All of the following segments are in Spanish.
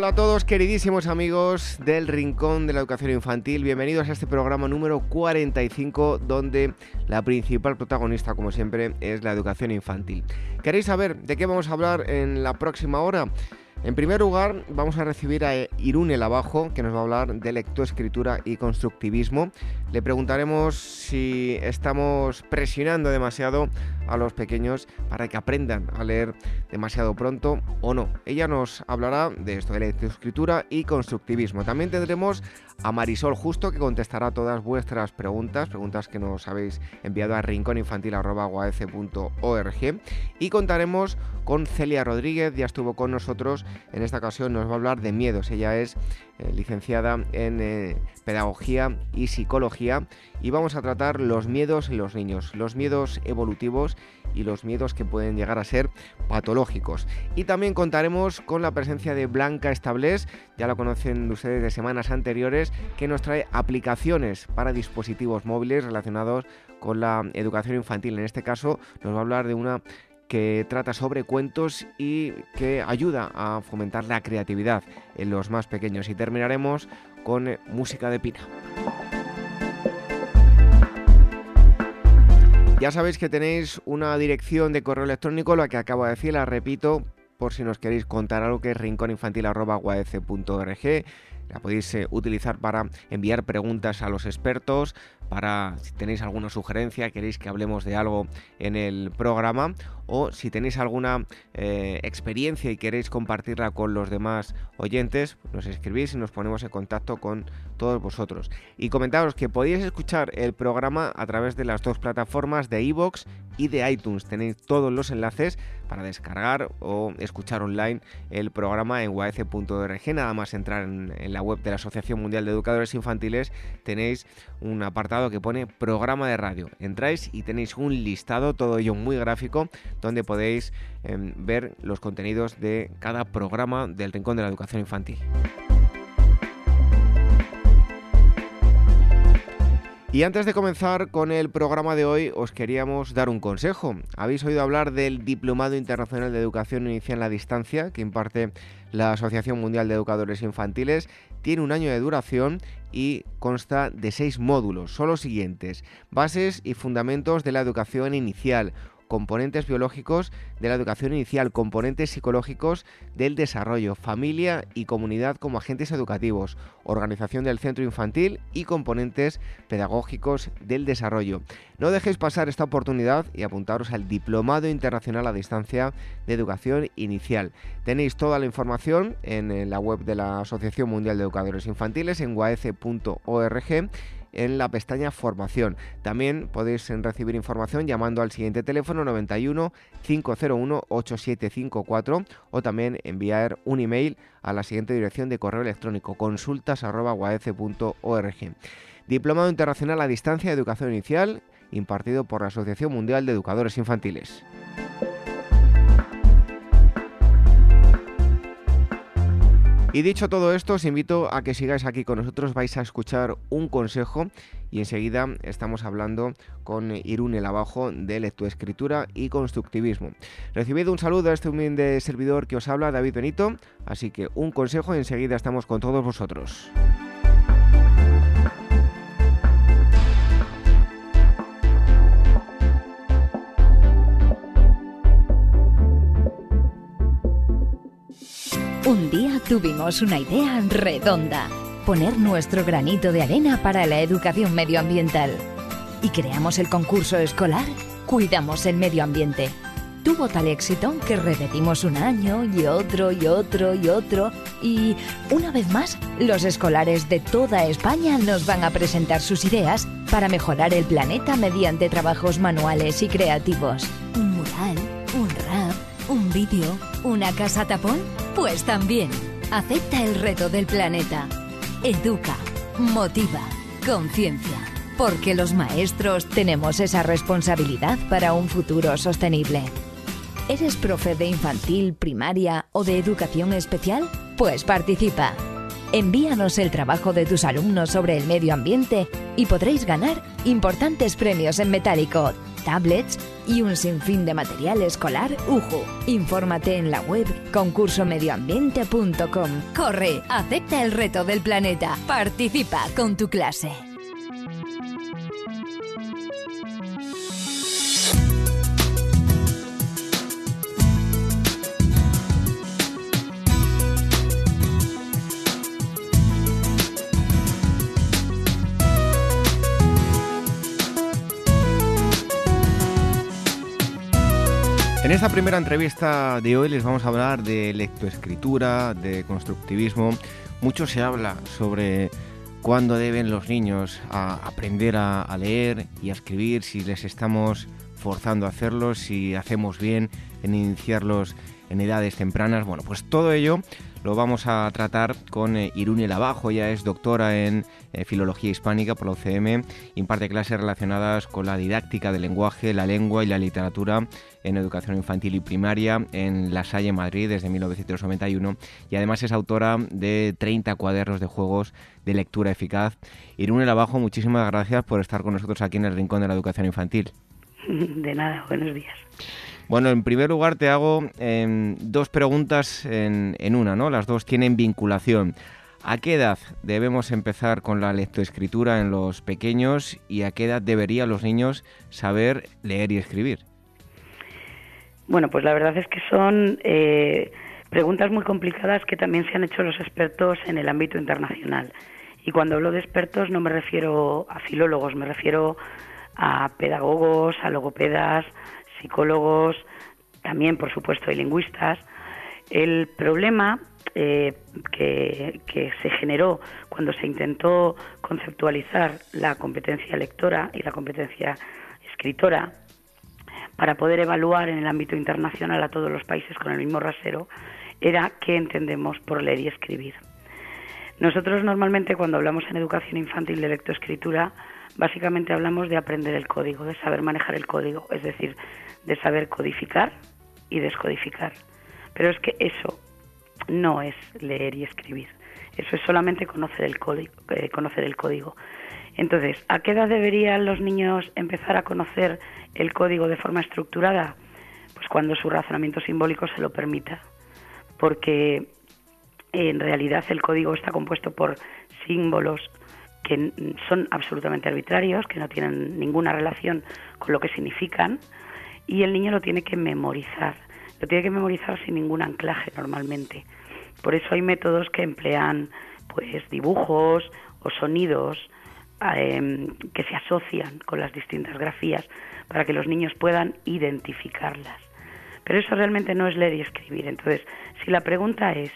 Hola a todos queridísimos amigos del Rincón de la Educación Infantil, bienvenidos a este programa número 45 donde la principal protagonista como siempre es la educación infantil. ¿Queréis saber de qué vamos a hablar en la próxima hora? En primer lugar, vamos a recibir a Irune Lavajo, que nos va a hablar de lectoescritura y constructivismo. Le preguntaremos si estamos presionando demasiado a los pequeños para que aprendan a leer demasiado pronto o no. Ella nos hablará de esto de lectoescritura y constructivismo. También tendremos a Marisol Justo que contestará todas vuestras preguntas, preguntas que nos habéis enviado a rincóninfantil.org y contaremos con Celia Rodríguez, ya estuvo con nosotros, en esta ocasión nos va a hablar de miedos. Ella es eh, licenciada en eh, Pedagogía y Psicología y vamos a tratar los miedos en los niños, los miedos evolutivos y los miedos que pueden llegar a ser patológicos. Y también contaremos con la presencia de Blanca Establés, ya la conocen ustedes de semanas anteriores, que nos trae aplicaciones para dispositivos móviles relacionados con la educación infantil. En este caso nos va a hablar de una que trata sobre cuentos y que ayuda a fomentar la creatividad en los más pequeños. Y terminaremos con eh, música de pina. Ya sabéis que tenéis una dirección de correo electrónico, la que acabo de decir, la repito, por si nos queréis contar algo que es rincóninfantil.org. La podéis eh, utilizar para enviar preguntas a los expertos, para si tenéis alguna sugerencia, queréis que hablemos de algo en el programa o si tenéis alguna eh, experiencia y queréis compartirla con los demás oyentes, nos escribís y nos ponemos en contacto con todos vosotros. Y comentaros que podéis escuchar el programa a través de las dos plataformas de iVoox y de iTunes. Tenéis todos los enlaces para descargar o escuchar online el programa en uac.org. Nada más entrar en, en la web de la Asociación Mundial de Educadores Infantiles tenéis un apartado que pone programa de radio. Entráis y tenéis un listado, todo ello muy gráfico, donde podéis em, ver los contenidos de cada programa del Rincón de la Educación Infantil. Y antes de comenzar con el programa de hoy, os queríamos dar un consejo. Habéis oído hablar del Diplomado Internacional de Educación Inicial a Distancia que imparte la Asociación Mundial de Educadores Infantiles. Tiene un año de duración y consta de seis módulos. Son los siguientes. Bases y fundamentos de la educación inicial componentes biológicos de la educación inicial, componentes psicológicos del desarrollo, familia y comunidad como agentes educativos, organización del centro infantil y componentes pedagógicos del desarrollo. No dejéis pasar esta oportunidad y apuntaros al Diplomado Internacional a Distancia de Educación Inicial. Tenéis toda la información en la web de la Asociación Mundial de Educadores Infantiles en guaece.org en la pestaña Formación. También podéis recibir información llamando al siguiente teléfono 91 501 8754 o también enviar un email a la siguiente dirección de correo electrónico consultas.org. Diplomado Internacional a Distancia de Educación Inicial impartido por la Asociación Mundial de Educadores Infantiles. Y dicho todo esto, os invito a que sigáis aquí con nosotros, vais a escuchar un consejo y enseguida estamos hablando con Irune Lavajo de lectoescritura y constructivismo. Recibid un saludo a este humilde servidor que os habla, David Benito, así que un consejo y enseguida estamos con todos vosotros. Un día tuvimos una idea redonda, poner nuestro granito de arena para la educación medioambiental. Y creamos el concurso escolar Cuidamos el Medio Ambiente. Tuvo tal éxito que repetimos un año y otro y otro y otro y una vez más los escolares de toda España nos van a presentar sus ideas para mejorar el planeta mediante trabajos manuales y creativos. Un mural, un rap, un vídeo, una casa tapón pues también, acepta el reto del planeta. Educa, motiva, conciencia. Porque los maestros tenemos esa responsabilidad para un futuro sostenible. ¿Eres profe de infantil, primaria o de educación especial? Pues participa. Envíanos el trabajo de tus alumnos sobre el medio ambiente y podréis ganar importantes premios en metálico, tablets y un sinfín de material escolar UJU. Infórmate en la web concursomedioambiente.com. Corre, acepta el reto del planeta. Participa con tu clase. En esta primera entrevista de hoy les vamos a hablar de lectoescritura, de constructivismo. Mucho se habla sobre cuándo deben los niños aprender a, a, leer y a escribir, si les estamos forzando a hacerlo, si hacemos bien en iniciarlos en edades tempranas. Bueno, pues todo ello lo vamos a tratar con eh, Irune Labajo, ella es doctora en eh, Filología Hispánica por la UCM, imparte clases relacionadas con la didáctica del lenguaje, la lengua y la literatura en educación infantil y primaria en La Salle, Madrid, desde 1991, y además es autora de 30 cuadernos de juegos de lectura eficaz. Irune Labajo, muchísimas gracias por estar con nosotros aquí en el Rincón de la Educación Infantil. De nada, buenos días. Bueno, en primer lugar te hago em, dos preguntas en, una, ¿no? Las dos tienen vinculación. ¿A qué edad debemos empezar con la lectoescritura en los pequeños y a qué edad deberían los niños saber leer y escribir? Bueno, pues la verdad es que son eh, preguntas muy complicadas que también se han hecho los expertos en el ámbito internacional. Y cuando hablo de expertos no me refiero a filólogos, me refiero a pedagogos, a logopedas, psicólogos, también por supuesto hay lingüistas. El problema eh, que, se generó cuando se intentó conceptualizar la competencia lectora y la competencia escritora para poder evaluar en el ámbito internacional a todos los países con el mismo rasero era qué entendemos por leer y escribir. Nosotros normalmente cuando hablamos en educación infantil de lectoescritura, básicamente hablamos de aprender el código, de saber manejar el código, es decir, de saber codificar y descodificar. Pero es que eso no es leer y escribir. Eso es solamente conocer el código. Eh, conocer el código. Entonces, ¿a qué edad deberían los niños empezar a conocer el código de forma estructurada? Pues cuando su razonamiento simbólico se lo permita. Porque en realidad el código está compuesto por símbolos que son absolutamente arbitrarios, que no tienen ninguna relación con lo que significan, y el niño lo tiene que memorizar. Lo tiene que memorizar sin ningún anclaje normalmente. Por eso hay métodos que emplean pues dibujos o sonidos em, que se asocian con las distintas grafías para que los niños puedan identificarlas. Pero eso realmente no es leer y escribir. Entonces, si la pregunta es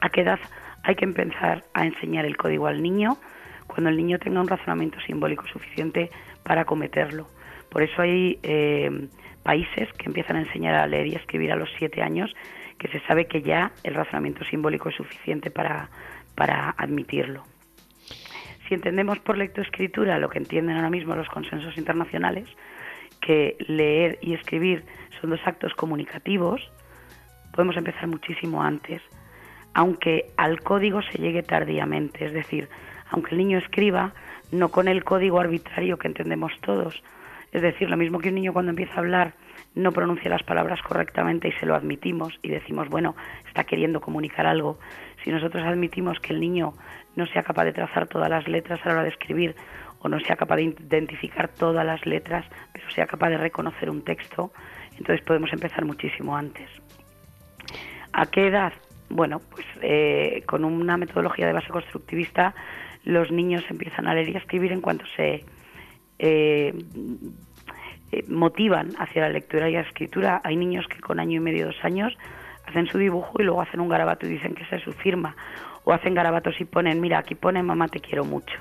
¿a qué edad hay que empezar a enseñar el código al niño? Cuando el niño tenga un razonamiento simbólico suficiente para cometerlo. Por eso hay eh, países que empiezan a enseñar a leer y escribir a los siete años, que se sabe que ya el razonamiento simbólico es suficiente para, para admitirlo. Si entendemos por lectoescritura lo que entienden ahora mismo los consensos internacionales, que leer y escribir son dos actos comunicativos, podemos empezar muchísimo antes, aunque al código se llegue tardíamente, es decir, aunque el niño escriba, no con el código arbitrario que entendemos todos, es decir, lo mismo que un niño cuando empieza a hablar no pronuncia las palabras correctamente y se lo admitimos y decimos, bueno, está queriendo comunicar algo. Si nosotros admitimos que el niño no sea capaz de trazar todas las letras a la hora de escribir o no sea capaz de identificar todas las letras, pero sea capaz de reconocer un texto, entonces podemos empezar muchísimo antes. ¿A qué edad? Bueno, pues eh, con una metodología de base constructivista los niños empiezan a leer y a escribir en cuanto se eh, eh, motivan hacia la lectura y la escritura. Hay niños que con año y medio, dos años, hacen su dibujo y luego hacen un garabato y dicen que esa es su firma. O hacen garabatos y ponen, mira, aquí pone mamá te quiero mucho.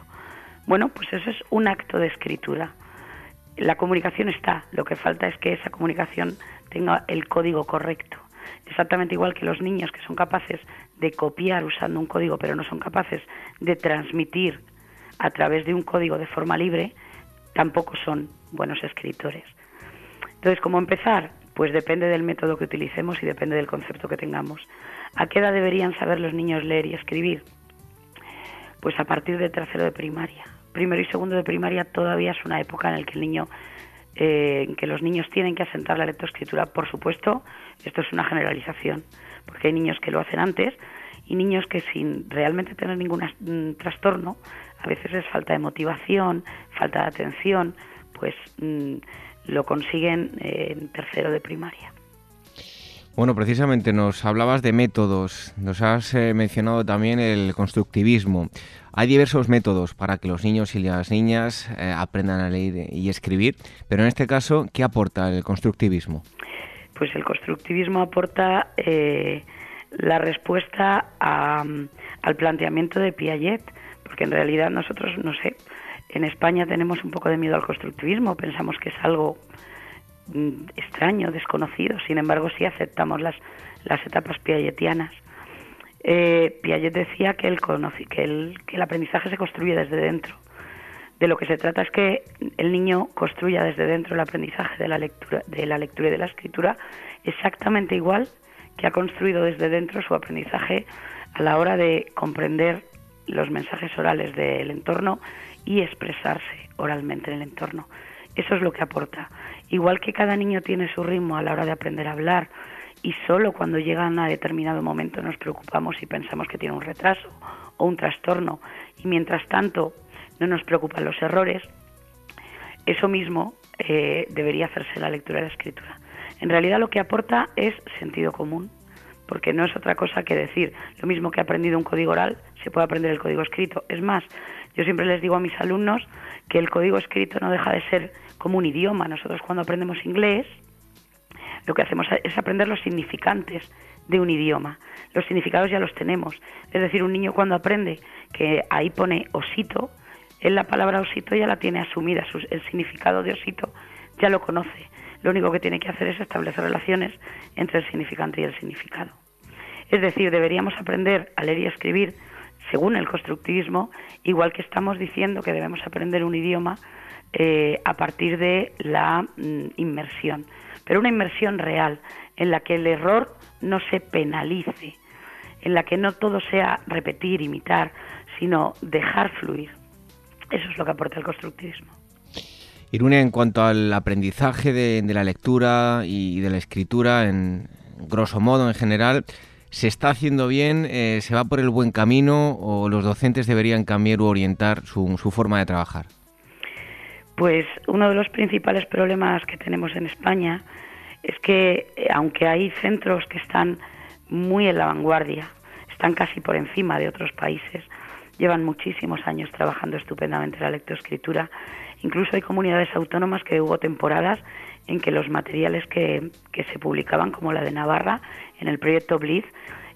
Bueno, pues eso es un acto de escritura. La comunicación está, lo que falta es que esa comunicación tenga el código correcto. Exactamente igual que los niños que son capaces de copiar usando un código, pero no son capaces de transmitir a través de un código de forma libre, tampoco son buenos escritores. Entonces, ¿cómo empezar? Pues depende del método que utilicemos y depende del concepto que tengamos. ¿A qué edad deberían saber los niños leer y escribir? Pues a partir de tercero de primaria. Primero y segundo de primaria todavía es una época en la que el niño eh, que los niños tienen que asentar la lectoescritura. Por supuesto, esto es una generalización, porque hay niños que lo hacen antes y niños que sin realmente tener ningún mm, trastorno, a veces es falta de motivación, falta de atención, pues mm, lo consiguen eh, en tercero de primaria. Bueno, precisamente nos hablabas de métodos, nos has eh, mencionado también el constructivismo. Hay diversos métodos para que los niños y las niñas eh, aprendan a leer y escribir, pero en este caso, ¿qué aporta el constructivismo? Pues el constructivismo aporta la respuesta al planteamiento de Piaget, porque en realidad nosotros, no sé, en España tenemos un poco de miedo al constructivismo, pensamos que es algo mm, extraño, desconocido, sin embargo sí aceptamos las, las etapas piagetianas. Eh, Piaget decía que el, que, el, que el aprendizaje se construye desde dentro. De lo que se trata es que el niño construya desde dentro el aprendizaje de la lectura, de la lectura y de la escritura exactamente igual que ha construido desde dentro su aprendizaje a la hora de comprender los mensajes orales del entorno y expresarse oralmente en el entorno. Eso es lo que aporta. Igual que cada niño tiene su ritmo a la hora de aprender a hablar y solo cuando llegan a determinado momento nos preocupamos y pensamos que tiene un retraso o un trastorno y mientras tanto no nos preocupan los errores, eso mismo eh, debería hacerse la lectura y la escritura. En realidad lo que aporta es sentido común, porque no es otra cosa que decir lo mismo que he aprendido un código oral, se puede aprender el código escrito. Es más, yo siempre les digo a mis alumnos que el código escrito no deja de ser como un idioma. Nosotros cuando aprendemos inglés, lo que hacemos es aprender los significantes de un idioma. Los significados ya los tenemos. Es decir, un niño cuando aprende que ahí pone osito, él la palabra osito ya la tiene asumida, el significado de osito ya lo conoce lo único que tiene que hacer es establecer relaciones entre el significante y el significado. Es decir, deberíamos aprender a leer y escribir según el constructivismo, igual que estamos diciendo que debemos aprender un idioma eh, a partir de la mm, inmersión, pero una inmersión real, en la que el error no se penalice, en la que no todo sea repetir, imitar, sino dejar fluir. Eso es lo que aporta el constructivismo. Irune, en cuanto al aprendizaje de, la lectura y de la escritura, en grosso modo, en general, ¿se está haciendo bien? Eh, ¿Se va por el buen camino o los docentes deberían cambiar u orientar su, su forma de trabajar? Pues uno de los principales problemas que tenemos en España es que, eh, aunque hay centros que están muy en la vanguardia, están casi por encima de otros países, llevan muchísimos años trabajando estupendamente la lectoescritura. Incluso hay comunidades autónomas que hubo temporadas en que los materiales que, se publicaban, como la de Navarra, en el proyecto Blitz,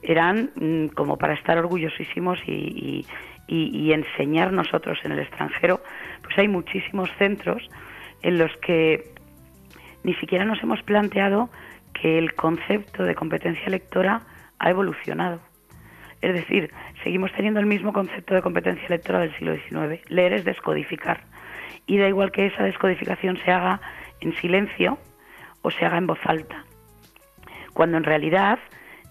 eran mm, como para estar orgullosísimos y, enseñar nosotros en el extranjero. Pues hay muchísimos centros en los que ni siquiera nos hemos planteado que el concepto de competencia lectora ha evolucionado. Es decir, seguimos teniendo el mismo concepto de competencia lectora del siglo XIX. Leer es descodificar y da igual que esa descodificación se haga en silencio o se haga en voz alta. Cuando en realidad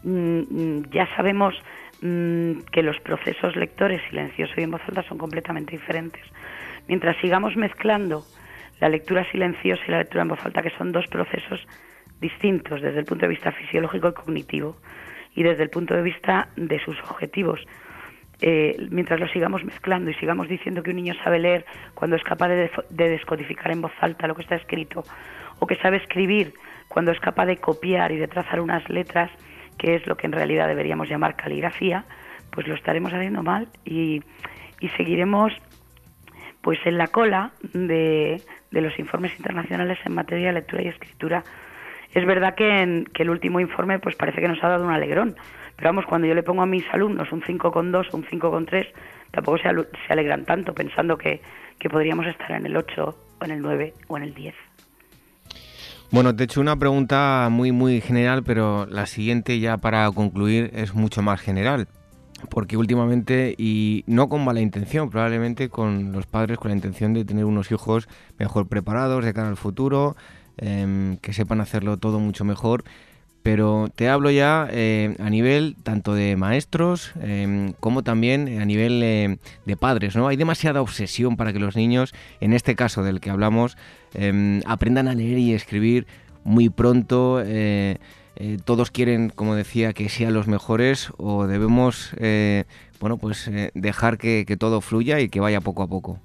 mm, mm, ya sabemos mm, que los procesos lectores silencioso y en voz alta son completamente diferentes. Mientras sigamos mezclando la lectura silenciosa y la lectura en voz alta, que son dos procesos distintos desde el punto de vista fisiológico y cognitivo y desde el punto de vista de sus objetivos, eh, mientras lo sigamos mezclando y sigamos diciendo que un niño sabe leer cuando es capaz de, descodificar en voz alta lo que está escrito, o que sabe escribir cuando es capaz de copiar y de trazar unas letras, que es lo que en realidad deberíamos llamar caligrafía, pues lo estaremos haciendo mal y, seguiremos pues en la cola de, los informes internacionales en materia de lectura y escritura. Es verdad que, en, que el último informe pues parece que nos ha dado un alegrón, pero vamos, cuando yo le pongo a mis alumnos un 5,2 o un 5,3, tampoco se, alegran tanto pensando que, podríamos estar en el 8 o en el 9 o en el 10. Bueno, te he hecho una pregunta muy, muy general, pero la siguiente ya para concluir es mucho más general. Porque últimamente, y no con mala intención, probablemente con los padres con la intención de tener unos hijos mejor preparados de cara al futuro, em, que sepan hacerlo todo mucho mejor. Pero te hablo ya eh, a nivel tanto de maestros em, como también a nivel eh, de padres, ¿no? Hay demasiada obsesión para que los niños, en este caso del que hablamos, em, aprendan a leer y escribir muy pronto. todos quieren, como decía, que sean los mejores o debemos, bueno, pues dejar que todo fluya y que vaya poco a poco.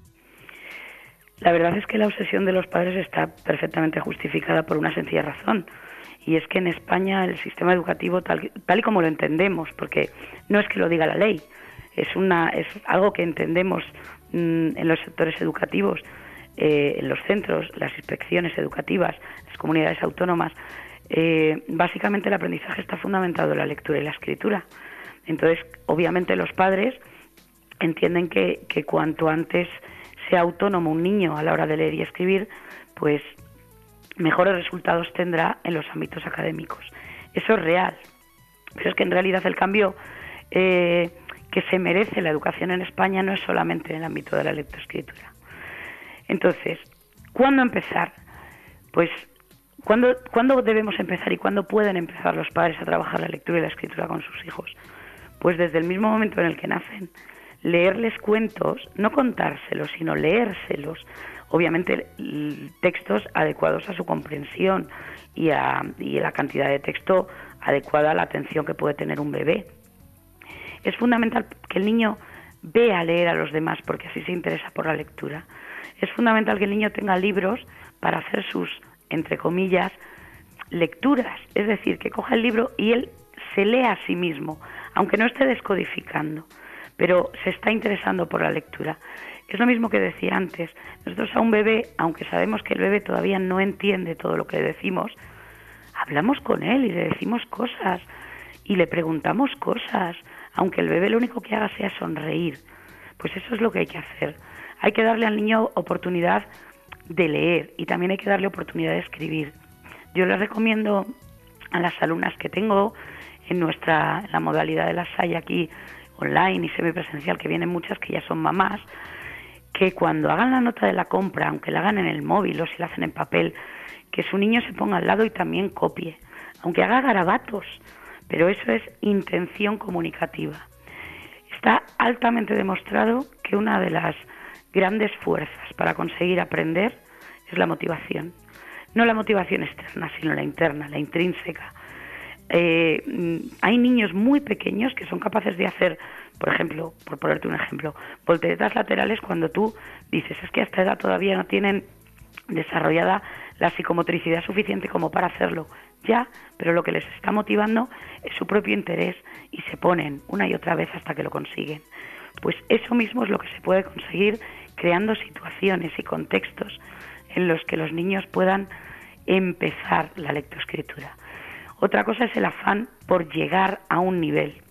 La verdad es que la obsesión de los padres está perfectamente justificada por una sencilla razón. Y es que en España el sistema educativo, tal, y como lo entendemos, porque no es que lo diga la ley, es, una, es algo que entendemos mm, en los sectores educativos, eh, en los centros, las inspecciones educativas, las comunidades autónomas, eh, básicamente el aprendizaje está fundamentado en la lectura y la escritura. Entonces, obviamente los padres entienden que, que cuanto antes sea autónomo un niño a la hora de leer y escribir, pues mejores resultados tendrá en los ámbitos académicos. Eso es real. Pero es que en realidad el cambio eh, que se merece la educación en España no es solamente en el ámbito de la lectoescritura. Entonces, ¿cuándo empezar? Pues, ¿cuándo, ¿cuándo debemos empezar y cuándo pueden empezar los padres a trabajar la lectura y la escritura con sus hijos? Pues desde el mismo momento en el que nacen leerles cuentos, no contárselos, sino leérselos, obviamente textos adecuados a su comprensión y a y la cantidad de texto adecuada a la atención que puede tener un bebé. Es fundamental que el niño vea leer a los demás porque así se interesa por la lectura. Es fundamental que el niño tenga libros para hacer sus, entre comillas, lecturas, es decir, que coja el libro y él se lea a sí mismo, aunque no esté descodificando pero se está interesando por la lectura. Es lo mismo que decía antes. Nosotros a un bebé, aunque sabemos que el bebé todavía no entiende todo lo que decimos, hablamos con él y le decimos cosas y le preguntamos cosas, aunque el bebé lo único que haga sea sonreír. Pues eso es lo que hay que hacer. Hay que darle al niño oportunidad de leer y también hay que darle oportunidad de escribir. Yo les recomiendo a las alumnas que tengo en nuestra la modalidad de la SAI aquí online y semipresencial, que vienen muchas que ya son mamás, que cuando hagan la nota de la compra, aunque la hagan en el móvil o si la hacen en papel, que su niño se ponga al lado y también copie, aunque haga garabatos, pero eso es intención comunicativa. Está altamente demostrado que una de las grandes fuerzas para conseguir aprender es la motivación. No la motivación externa, sino la interna, la intrínseca, eh, hay niños muy pequeños que son capaces de hacer, por ejemplo, por ponerte un ejemplo, volteretas laterales cuando tú dices es que a esta edad todavía no tienen desarrollada la psicomotricidad suficiente como para hacerlo. Ya, pero lo que les está motivando es su propio interés y se ponen una y otra vez hasta que lo consiguen. Pues eso mismo es lo que se puede conseguir creando situaciones y contextos en los que los niños puedan empezar la lectoescritura. Otra cosa es el afán por llegar a un nivel.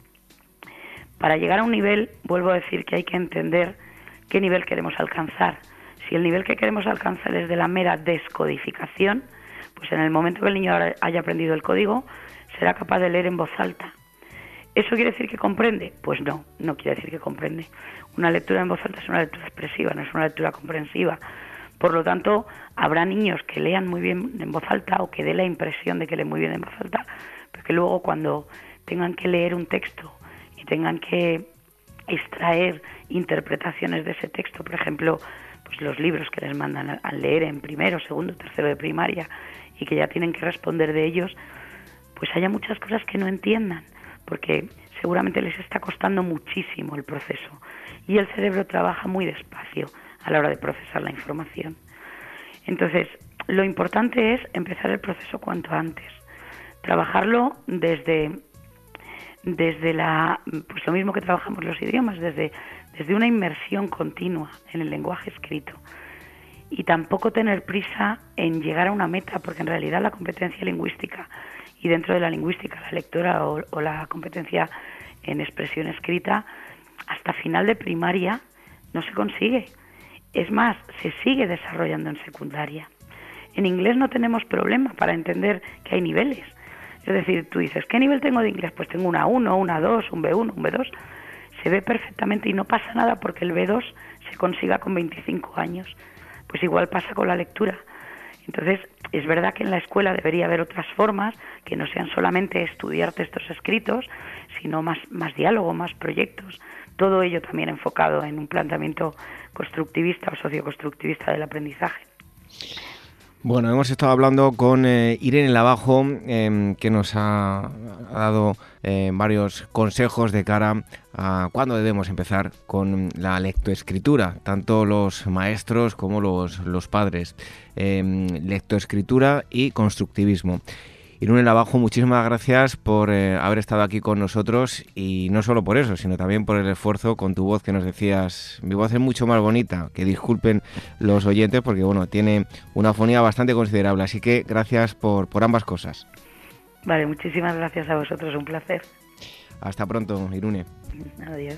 Para llegar a un nivel, vuelvo a decir que hay que entender qué nivel queremos alcanzar. Si el nivel que queremos alcanzar es de la mera descodificación, pues en el momento que el niño haya aprendido el código, será capaz de leer en voz alta. ¿Eso quiere decir que comprende? Pues no, no quiere decir que comprende. Una lectura en voz alta es una lectura expresiva, no es una lectura comprensiva. Por lo tanto, habrá niños que lean muy bien en voz alta o que dé la impresión de que leen muy bien en voz alta, pero que luego cuando tengan que leer un texto tengan que extraer interpretaciones de ese texto, por ejemplo, pues los libros que les mandan a leer en primero, segundo, tercero de primaria y que ya tienen que responder de ellos, pues haya muchas cosas que no entiendan, porque seguramente les está costando muchísimo el proceso y el cerebro trabaja muy despacio a la hora de procesar la información. Entonces, lo importante es empezar el proceso cuanto antes, trabajarlo desde desde la pues lo mismo que trabajamos los idiomas, desde desde una inmersión continua en el lenguaje escrito y tampoco tener prisa en llegar a una meta, porque en realidad la competencia lingüística y dentro de la lingüística la lectura o, o la competencia en expresión escrita hasta final de primaria no se consigue es más, se sigue desarrollando en secundaria. En inglés no tenemos problema para entender que hay niveles. Es decir, tú dices, ¿qué nivel tengo de inglés? Pues tengo una 1, una 2, un B1, un B2. Se ve perfectamente y no pasa nada porque el B2 se consiga con 25 años. Pues igual pasa con la lectura. Entonces, es verdad que en la escuela debería haber otras formas que no sean solamente estudiar textos escritos, sino más, más diálogo, más proyectos. Todo ello también enfocado en un planteamiento constructivista o socioconstructivista del aprendizaje. Bueno, hemos estado hablando con eh, Irene Lavajo, em, que nos ha, dado eh, varios consejos de cara a cuándo debemos empezar con la lectoescritura, tanto los maestros como los, los padres. Em, lectoescritura y constructivismo. Irune Abajo, muchísimas gracias por eh, haber estado aquí con nosotros y no solo por eso, sino también por el esfuerzo con tu voz que nos decías, mi voz es mucho más bonita, que disculpen los oyentes porque bueno, tiene una fonía bastante considerable, así que gracias por, por ambas cosas. Vale, muchísimas gracias a vosotros, un placer. Hasta pronto, Irune. Adiós.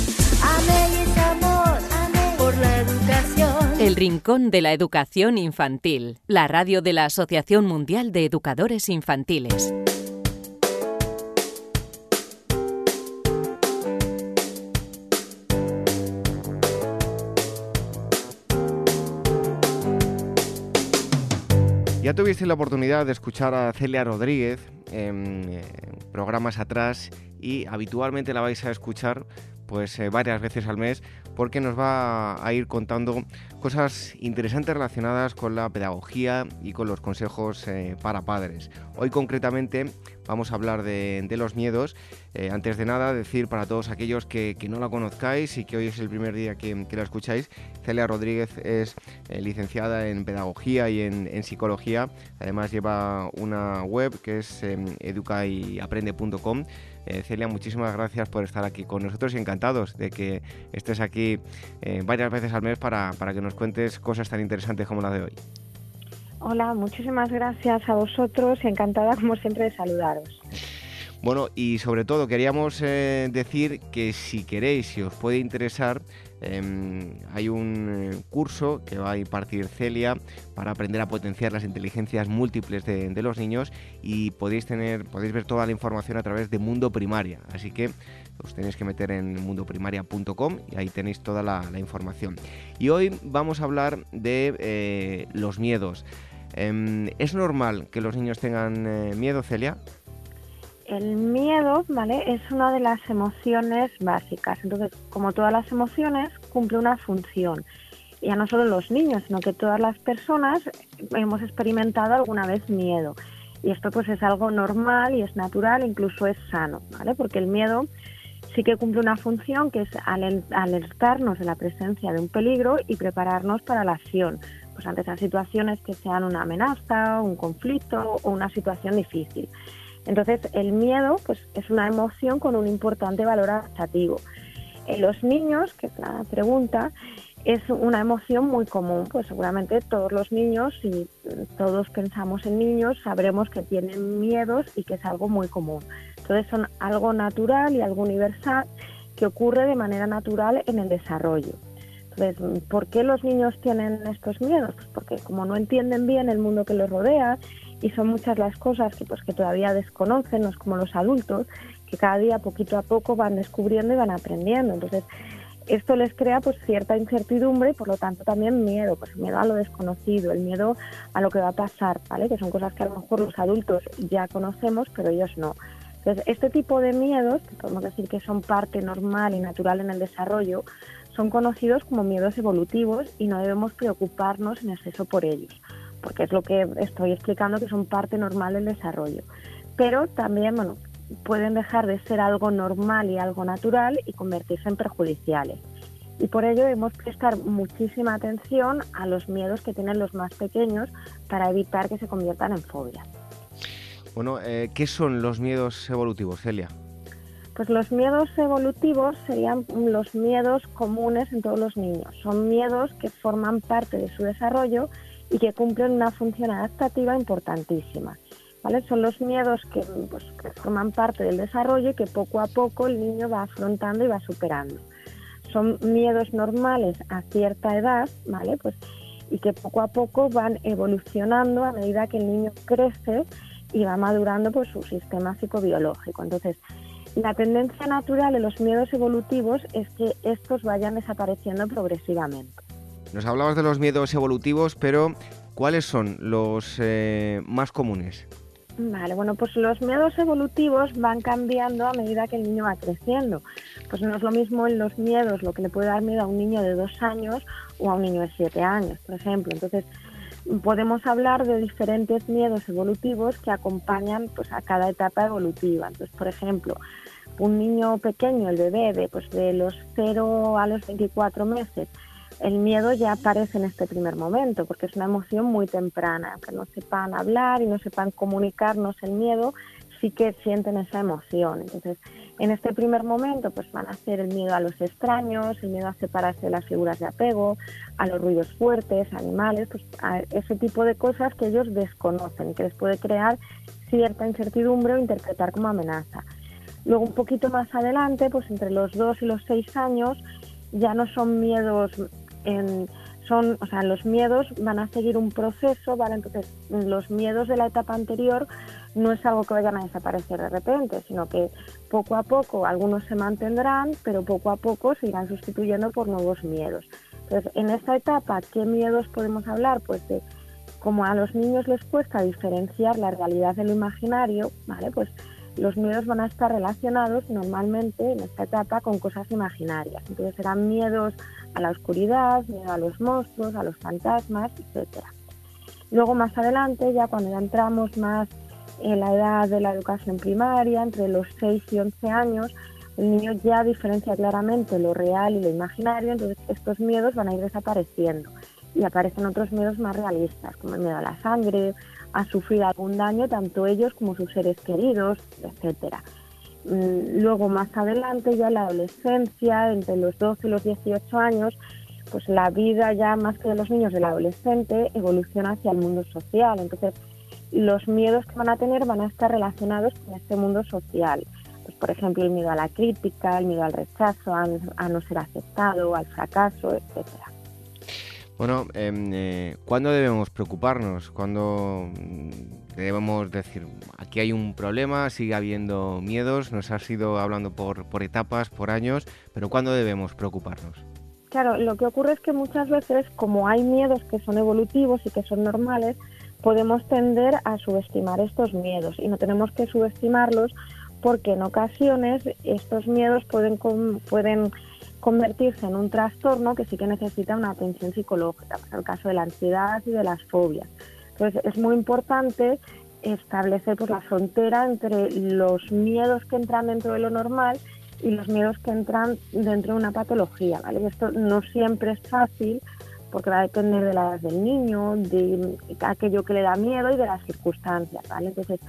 Rincón de la Educación Infantil, la radio de la Asociación Mundial de Educadores Infantiles. Ya tuviste la oportunidad de escuchar a Celia Rodríguez en eh, programas atrás y habitualmente la vais a escuchar pues eh, varias veces al mes porque nos va a ir contando cosas interesantes relacionadas con la pedagogía y con los consejos eh, para padres. Hoy concretamente vamos a hablar de, los miedos. Eh, antes de nada, decir para todos aquellos que, no la conozcáis y que hoy es el primer día que, la escucháis, Celia Rodríguez es licenciada en pedagogía y en, psicología. Además lleva una web que es educayaprende.com eh, Celia, muchísimas gracias por estar aquí con nosotros y encantados de que estés aquí eh, varias veces al mes para, para que nos cuentes cosas tan interesantes como la de hoy. Hola, muchísimas gracias a vosotros y encantada como siempre de saludaros. Bueno, y sobre todo queríamos eh, decir que si queréis, si os puede interesar, em, hay un eh, curso que va a impartir Celia para aprender a potenciar las inteligencias múltiples de, los niños y podéis tener, podéis ver toda la información a través de Mundo Primaria. Así que os tenéis que meter en mundoprimaria.com y ahí tenéis toda la, información. Y hoy vamos a hablar de eh, los miedos. Em, ¿Es normal que los niños tengan miedo, Celia? El miedo, ¿vale? Es una de las emociones básicas. Entonces, como todas las emociones, cumple una función. Ya no solo los niños, sino que todas las personas hemos experimentado alguna vez miedo. Y esto pues es algo normal y es natural, incluso es sano, ¿vale? Porque el miedo sí que cumple una función que es alertarnos de la presencia de un peligro y prepararnos para la acción, pues ante esas situaciones que sean una amenaza, un conflicto o una situación difícil. Entonces, el miedo pues, es una emoción con un importante valor adaptativo. En los niños, que es la pregunta, es una emoción muy común, pues seguramente todos los niños, si todos pensamos en niños, sabremos que tienen miedos y que es algo muy común. Entonces son algo natural y algo universal que ocurre de manera natural en el desarrollo. Entonces, ¿por qué los niños tienen estos miedos? Pues porque como no entienden bien el mundo que los rodea y son muchas las cosas que pues que todavía desconocen, no es como los adultos, que cada día poquito a poco van descubriendo y van aprendiendo. Entonces, esto les crea pues cierta incertidumbre y por lo tanto también miedo, pues miedo a lo desconocido, el miedo a lo que va a pasar, ¿vale? Que son cosas que a lo mejor los adultos ya conocemos, pero ellos no. Entonces, este tipo de miedos, que podemos decir que son parte normal y natural en el desarrollo, son conocidos como miedos evolutivos y no debemos preocuparnos en exceso por ellos porque es lo que estoy explicando que son parte normal del desarrollo. pero también, bueno, pueden dejar de ser algo normal y algo natural y convertirse en perjudiciales. Y por ello debemos prestar muchísima atención a los miedos que tienen los más pequeños para evitar que se conviertan en fobias. Bueno, eh, ¿qué son los miedos evolutivos, Celia? Pues los miedos evolutivos serían los miedos comunes en todos los niños. Son miedos que forman parte de su desarrollo y que cumplen una función adaptativa importantísima. ¿vale? Son los miedos que, pues, que forman parte del desarrollo y que poco a poco el niño va afrontando y va superando. Son miedos normales a cierta edad, ¿vale? Pues, y que poco a poco van evolucionando a medida que el niño crece y va madurando pues, su sistema psicobiológico. Entonces, la tendencia natural de los miedos evolutivos es que estos vayan desapareciendo progresivamente. Nos hablabas de los miedos evolutivos, pero ¿cuáles son los eh, más comunes? Vale, bueno, pues los miedos evolutivos van cambiando a medida que el niño va creciendo. Pues no es lo mismo en los miedos lo que le puede dar miedo a un niño de dos años o a un niño de siete años, por ejemplo. Entonces, podemos hablar de diferentes miedos evolutivos que acompañan pues, a cada etapa evolutiva. Entonces, por ejemplo, un niño pequeño, el bebé, de, pues, de los 0 a los 24 meses, el miedo ya aparece en este primer momento, porque es una emoción muy temprana. Aunque no sepan hablar y no sepan comunicarnos el miedo, sí que sienten esa emoción. Entonces, en este primer momento, pues van a ser el miedo a los extraños, el miedo a separarse de las figuras de apego, a los ruidos fuertes, animales, pues a ese tipo de cosas que ellos desconocen que les puede crear cierta incertidumbre o interpretar como amenaza. Luego, un poquito más adelante, pues entre los dos y los seis años, ya no son miedos en son, o sea, los miedos van a seguir un proceso, ¿vale? Entonces, los miedos de la etapa anterior no es algo que vayan a desaparecer de repente, sino que poco a poco algunos se mantendrán, pero poco a poco se irán sustituyendo por nuevos miedos. Entonces, en esta etapa, ¿qué miedos podemos hablar? Pues de como a los niños les cuesta diferenciar la realidad de lo imaginario, ¿vale? Pues los miedos van a estar relacionados normalmente en esta etapa con cosas imaginarias. Entonces serán miedos a la oscuridad, miedo a los monstruos, a los fantasmas, etc. Luego más adelante, ya cuando ya entramos más en la edad de la educación primaria, entre los 6 y 11 años, el niño ya diferencia claramente lo real y lo imaginario, entonces estos miedos van a ir desapareciendo y aparecen otros miedos más realistas, como el miedo a la sangre, a sufrir algún daño, tanto ellos como sus seres queridos, etcétera. Mm, luego, más adelante, ya la adolescencia, entre los 12 y los 18 años, pues la vida ya más que de los niños del adolescente evoluciona hacia el mundo social. Entonces, los miedos que van a tener van a estar relacionados con este mundo social. Pues, por ejemplo, el miedo a la crítica, el miedo al rechazo, a, a no ser aceptado, al fracaso, etcétera. Bueno, em, eh, ¿cuándo debemos preocuparnos? ¿Cuándo mm, debemos decir, aquí hay un problema, sigue habiendo miedos, nos has ido hablando por, por etapas, por años, pero ¿cuándo debemos preocuparnos? Claro, lo que ocurre es que muchas veces, como hay miedos que son evolutivos y que son normales, podemos tender a subestimar estos miedos y no tenemos que subestimarlos porque en ocasiones estos miedos pueden, pueden convertirse en un trastorno que sí que necesita una atención psicológica, en el caso de la ansiedad y de las fobias. Entonces es muy importante establecer pues, la frontera entre los miedos que entran dentro de lo normal y los miedos que entran dentro de una patología. ¿vale? esto no siempre es fácil porque va a depender de la edad del niño, de aquello que le da miedo y de las circunstancias. ¿vale? Entonces,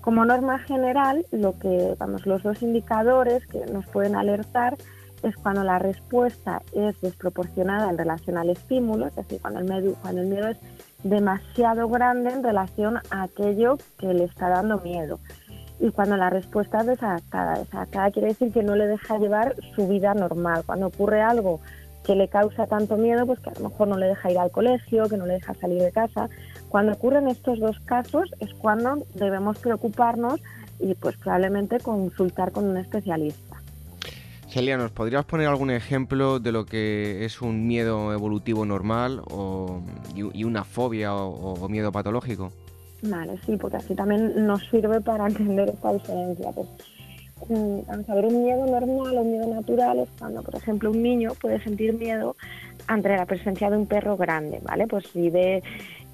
como norma general, lo que, vamos, los dos indicadores que nos pueden alertar es cuando la respuesta es desproporcionada en relación al estímulo, es decir, cuando el, cuando el miedo es demasiado grande en relación a aquello que le está dando miedo. Y cuando la respuesta es desadaptada, desadaptada quiere decir que no le deja llevar su vida normal. Cuando ocurre algo que le causa tanto miedo, pues que a lo mejor no le deja ir al colegio, que no le deja salir de casa. Cuando ocurren estos dos casos es cuando debemos preocuparnos y pues probablemente consultar con un especialista. Celia, ¿nos podrías poner algún ejemplo de lo que es un miedo evolutivo normal o, y, una fobia o, miedo patológico? Vale, sí, porque así también nos sirve para entender esta diferencia. Pues, mm, vamos a ver, un miedo normal o miedo natural es cuando, por ejemplo, un niño puede sentir miedo ante la presencia de un perro grande, ¿vale? Pues si ve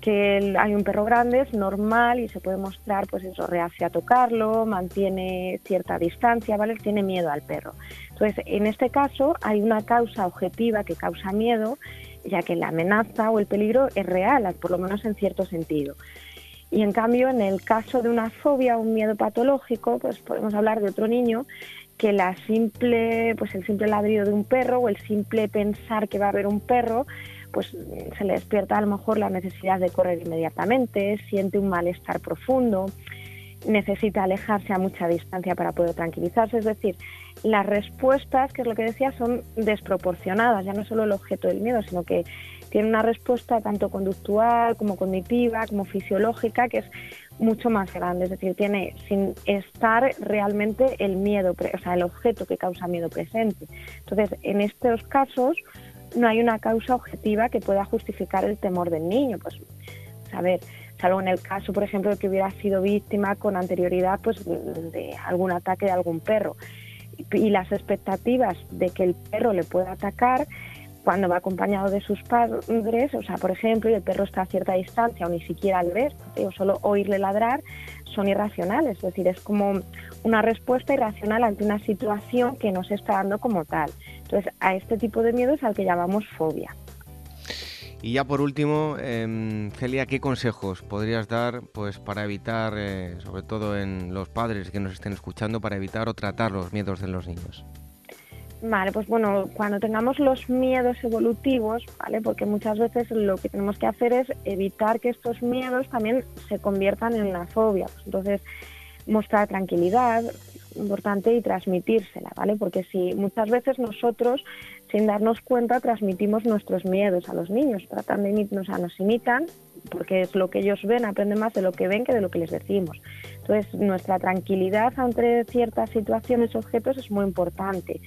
que hay un perro grande es normal y se puede mostrar, pues eso, reacia a tocarlo, mantiene cierta distancia, ¿vale? Tiene miedo al perro. Entonces, en este caso hay una causa objetiva que causa miedo, ya que la amenaza o el peligro es real, por lo menos en cierto sentido. Y en cambio, en el caso de una fobia o un miedo patológico, pues podemos hablar de otro niño que la simple, pues el simple ladrido de un perro o el simple pensar que va a haber un perro pues se le despierta a lo mejor la necesidad de correr inmediatamente, siente un malestar profundo, necesita alejarse a mucha distancia para poder tranquilizarse. Es decir, las respuestas, que es lo que decía, son desproporcionadas, ya no solo el objeto del miedo, sino que tiene una respuesta tanto conductual como cognitiva, como fisiológica, que es mucho más grande, es decir, tiene sin estar realmente el miedo, o sea, el objeto que causa miedo presente. Entonces, en estos casos, no hay una causa objetiva que pueda justificar el temor del niño. Pues, a ver, salvo en el caso, por ejemplo, de que hubiera sido víctima con anterioridad pues, de algún ataque de algún perro. Y las expectativas de que el perro le pueda atacar cuando va acompañado de sus padres, o sea, por ejemplo, y el perro está a cierta distancia o ni siquiera le ves, o solo oírle ladrar, son irracionales, es decir, es como una respuesta irracional ante una situación que no se está dando como tal. Entonces, a este tipo de miedo es al que llamamos fobia. Y ya por último, eh, Celia, ¿qué consejos podrías dar pues, para evitar, eh, sobre todo en los padres que nos estén escuchando, para evitar o tratar los miedos de los niños? Vale, pues bueno, cuando tengamos los miedos evolutivos, ¿vale? Porque muchas veces lo que tenemos que hacer es evitar que estos miedos también se conviertan en una fobia. Pues entonces, mostrar tranquilidad, importante, y transmitírsela, ¿vale? Porque si muchas veces nosotros, sin darnos cuenta, transmitimos nuestros miedos a los niños, tratan de imitarnos, o sea, nos imitan, porque es lo que ellos ven, aprenden más de lo que ven que de lo que les decimos. Entonces, nuestra tranquilidad ante ciertas situaciones, objetos, es muy importante.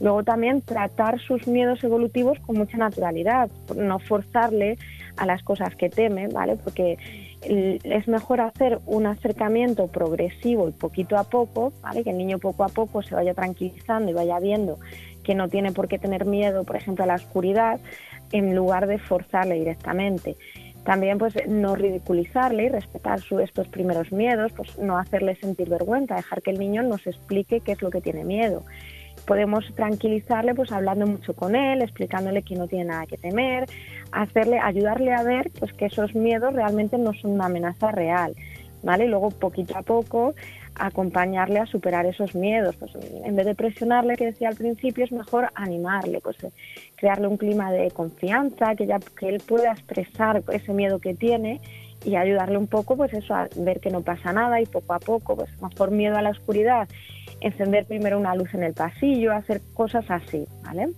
Luego también tratar sus miedos evolutivos con mucha naturalidad, no forzarle a las cosas que teme, ¿vale? Porque es mejor hacer un acercamiento progresivo y poquito a poco, ¿vale? Que el niño poco a poco se vaya tranquilizando y vaya viendo que no tiene por qué tener miedo, por ejemplo, a la oscuridad, en lugar de forzarle directamente. También pues no ridiculizarle y respetar su, estos primeros miedos, pues no hacerle sentir vergüenza, dejar que el niño nos explique qué es lo que tiene miedo podemos tranquilizarle pues hablando mucho con él, explicándole que no tiene nada que temer, hacerle, ayudarle a ver pues que esos miedos realmente no son una amenaza real, ¿vale? Y luego poquito a poco acompañarle a superar esos miedos, pues en vez de presionarle, que decía al principio, es mejor animarle, pues eh, crearle un clima de confianza, que ya que él pueda expresar ese miedo que tiene y ayudarle un poco pues eso a ver que no pasa nada y poco a poco pues mejor miedo a la oscuridad encender primero una luz en el pasillo, hacer cosas así, ¿vale?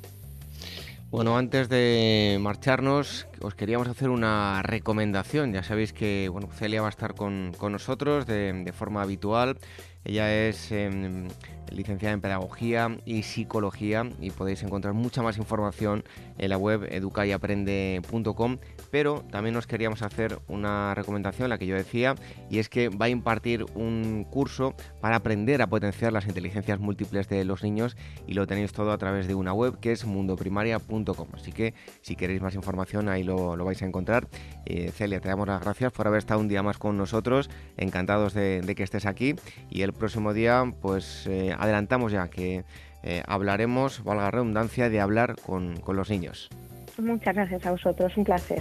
Bueno, antes de marcharnos, os queríamos hacer una recomendación. Ya sabéis que bueno, Celia va a estar con, nosotros de, forma habitual. Ella es em, licenciada en Pedagogía y Psicología y podéis encontrar mucha más información en la web educayaprende.com pero también nos queríamos hacer una recomendación, la que yo decía, y es que va a impartir un curso para aprender a potenciar las inteligencias múltiples de los niños y lo tenéis todo a través de una web que es mundoprimaria.com. Así que si queréis más información ahí lo, vais a encontrar. Eh, Celia, te damos las gracias por haber estado un día más con nosotros, encantados de, que estés aquí y el próximo día pues eh, adelantamos ya que eh, hablaremos, valga redundancia, de hablar con los niños. Muchas gracias a vosotros, un placer.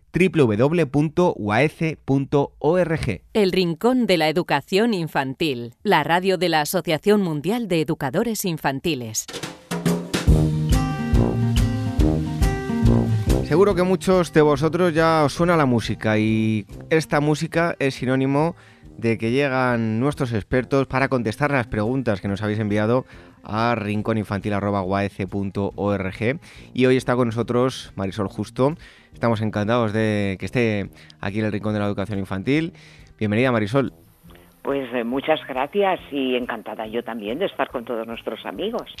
www.uaece.org. El Rincón de la Educación Infantil, la radio de la Asociación Mundial de Educadores Infantiles. Seguro que muchos de vosotros ya os suena la música y esta música es sinónimo de que llegan nuestros expertos para contestar las preguntas que nos habéis enviado a rincóninfantil.org y hoy está con nosotros Marisol Justo. Estamos encantados de que esté aquí en el Rincón de la Educación Infantil. Bienvenida Marisol. Pues eh, muchas gracias y encantada yo también de estar con todos nuestros amigos.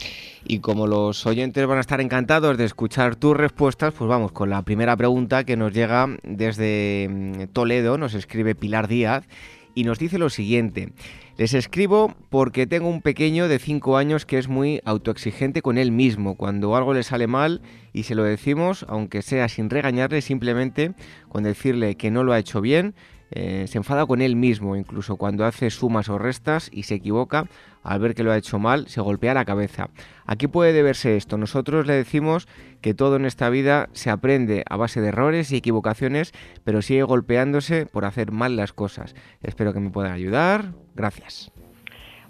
Y como los oyentes van a estar encantados de escuchar tus respuestas, pues vamos con la primera pregunta que nos llega desde mm, Toledo, nos escribe Pilar Díaz y nos dice lo siguiente. Les escribo porque tengo un pequeño de 5 años que es muy autoexigente con él mismo. Cuando algo le sale mal y se lo decimos, aunque sea sin regañarle, simplemente con decirle que no lo ha hecho bien, eh, se enfada con él mismo, incluso cuando hace sumas o restas y se equivoca, al ver que lo ha hecho mal, se golpea la cabeza. ¿A qué puede deberse esto? Nosotros le decimos que todo en esta vida se aprende a base de errores y equivocaciones, pero sigue golpeándose por hacer mal las cosas. Espero que me puedan ayudar. Gracias.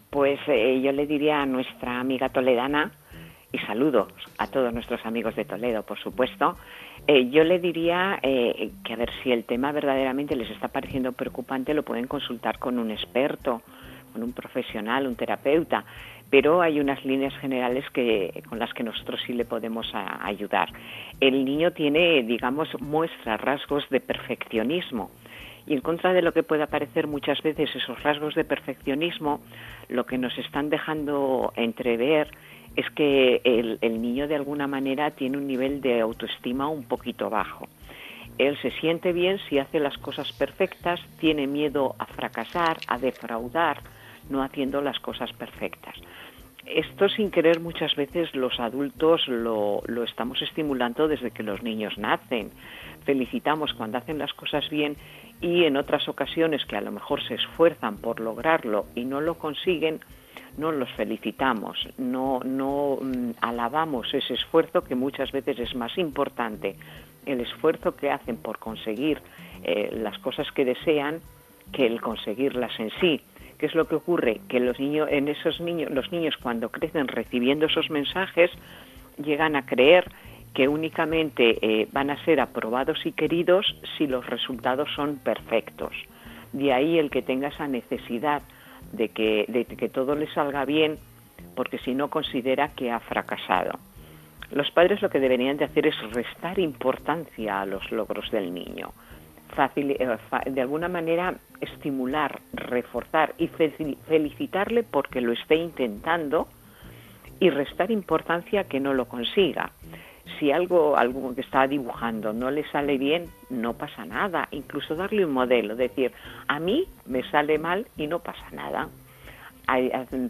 Pues eh, yo le diría a nuestra amiga toledana, y saludos a todos nuestros amigos de Toledo, por supuesto, eh, yo le diría eh, que a ver si el tema verdaderamente les está pareciendo preocupante, lo pueden consultar con un experto, con un profesional, un terapeuta, pero hay unas líneas generales que, con las que nosotros sí le podemos ayudar. El niño tiene, digamos, muestra rasgos de perfeccionismo. Y en contra de lo que pueda parecer muchas veces esos rasgos de perfeccionismo, lo que nos están dejando entrever es que el, niño de alguna manera tiene un nivel de autoestima un poquito bajo. Él se siente bien si hace las cosas perfectas, tiene miedo a fracasar, a defraudar, no haciendo las cosas perfectas. Esto sin querer muchas veces los adultos lo, lo estamos estimulando desde que los niños nacen. Felicitamos cuando hacen las cosas bien y en otras ocasiones que a lo mejor se esfuerzan por lograrlo y no lo consiguen, no los felicitamos, no, no mm, alabamos ese esfuerzo que muchas veces es más importante, el esfuerzo que hacen por conseguir eh, las cosas que desean que el conseguirlas en sí. ¿Qué es lo que ocurre? Que los niños, en esos niños, los niños cuando crecen recibiendo esos mensajes llegan a creer que únicamente eh, van a ser aprobados y queridos si los resultados son perfectos. De ahí el que tenga esa necesidad de que, de que todo le salga bien, porque si no considera que ha fracasado. Los padres lo que deberían de hacer es restar importancia a los logros del niño, eh, de alguna manera estimular, reforzar y felicitarle porque lo esté intentando y restar importancia que no lo consiga. Si algo, algo que está dibujando no le sale bien, no pasa nada. Incluso darle un modelo, decir, a mí me sale mal y no pasa nada.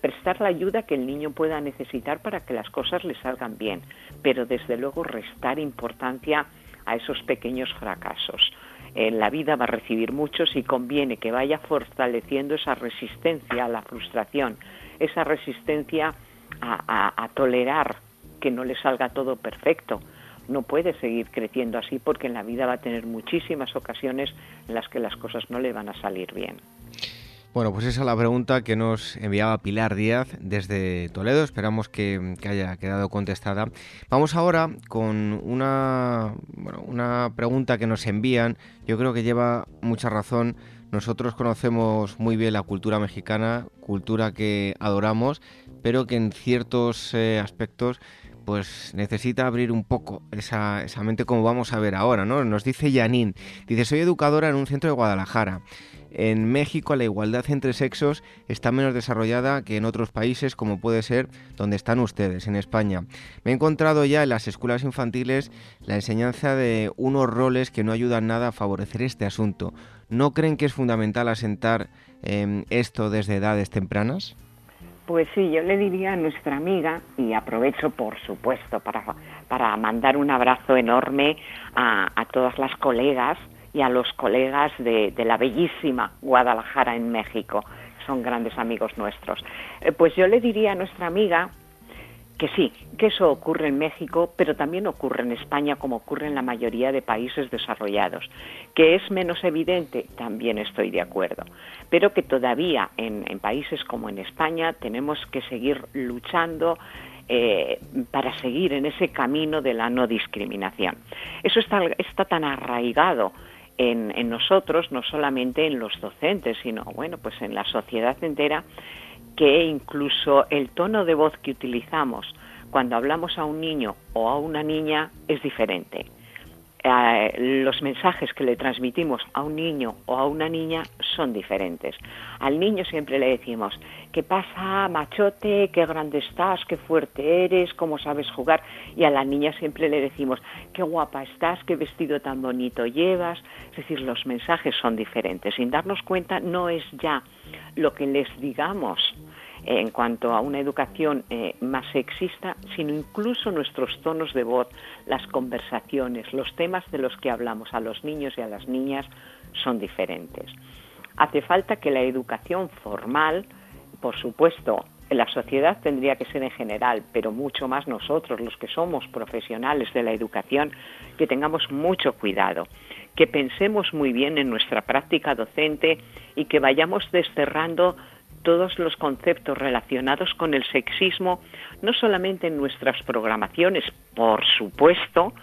prestar la ayuda que el niño pueda necesitar para que las cosas le salgan bien, pero desde luego restar importancia a esos pequeños fracasos. En la vida va a recibir muchos y conviene que vaya fortaleciendo esa resistencia a la frustración, esa resistencia a tolerar que no le salga todo perfecto. No puede seguir creciendo así porque en la vida va a tener muchísimas ocasiones en las que las cosas no le van a salir bien. Bueno, pues esa es la pregunta que nos enviaba Pilar Díaz desde Toledo. Esperamos que, haya quedado contestada. Vamos ahora con una, una pregunta que nos envían. Yo creo que lleva mucha razón. Nosotros conocemos muy bien la cultura mexicana, cultura que adoramos, pero que en ciertos eh, aspectos pues necesita abrir un poco esa, mente como vamos a ver ahora, ¿no? Nos dice Janine, dice, soy educadora en un centro de Guadalajara. En México la igualdad entre sexos está menos desarrollada que en otros países como puede ser donde están ustedes, en España. Me he encontrado ya en las escuelas infantiles la enseñanza de unos roles que no ayudan nada a favorecer este asunto. ¿No creen que es fundamental asentar em, esto desde edades tempranas? Pues sí, yo le diría a nuestra amiga, y aprovecho por supuesto para, para mandar un abrazo enorme a, todas las colegas y a los colegas de, de, la bellísima Guadalajara en México, son grandes amigos nuestros. Eh, pues yo le diría a nuestra amiga que sí, que eso ocurre en México, pero también ocurre en España como ocurre en la mayoría de países desarrollados. Que es menos evidente, también estoy de acuerdo, pero que todavía en, países como en España tenemos que seguir luchando eh, para seguir en ese camino de la no discriminación. Eso está, tan arraigado en, en nosotros, no solamente en los docentes, sino bueno, pues en la sociedad entera, que incluso el tono de voz que utilizamos cuando hablamos a un niño o a una niña es diferente. Eh, los mensajes que le transmitimos a un niño o a una niña son diferentes. Al niño siempre le decimos, ¿qué pasa, machote? ¿Qué grande estás? ¿Qué fuerte eres? ¿Cómo sabes jugar? Y a la niña siempre le decimos, ¿qué guapa estás? ¿Qué vestido tan bonito llevas? Es decir, los mensajes son diferentes. Sin darnos cuenta, no es ya lo que les digamos en cuanto a una educación eh, más sexista, sino incluso nuestros tonos de voz, las conversaciones, los temas de los que hablamos a los niños y a las niñas son diferentes. Hace falta que la educación formal, por supuesto, la sociedad tendría que ser en general, pero mucho más nosotros, los que somos profesionales de la educación, que tengamos mucho cuidado, que pensemos muy bien en nuestra práctica docente y que vayamos desterrando todos los conceptos relacionados con el sexismo, no solamente en nuestras programaciones, por supuesto,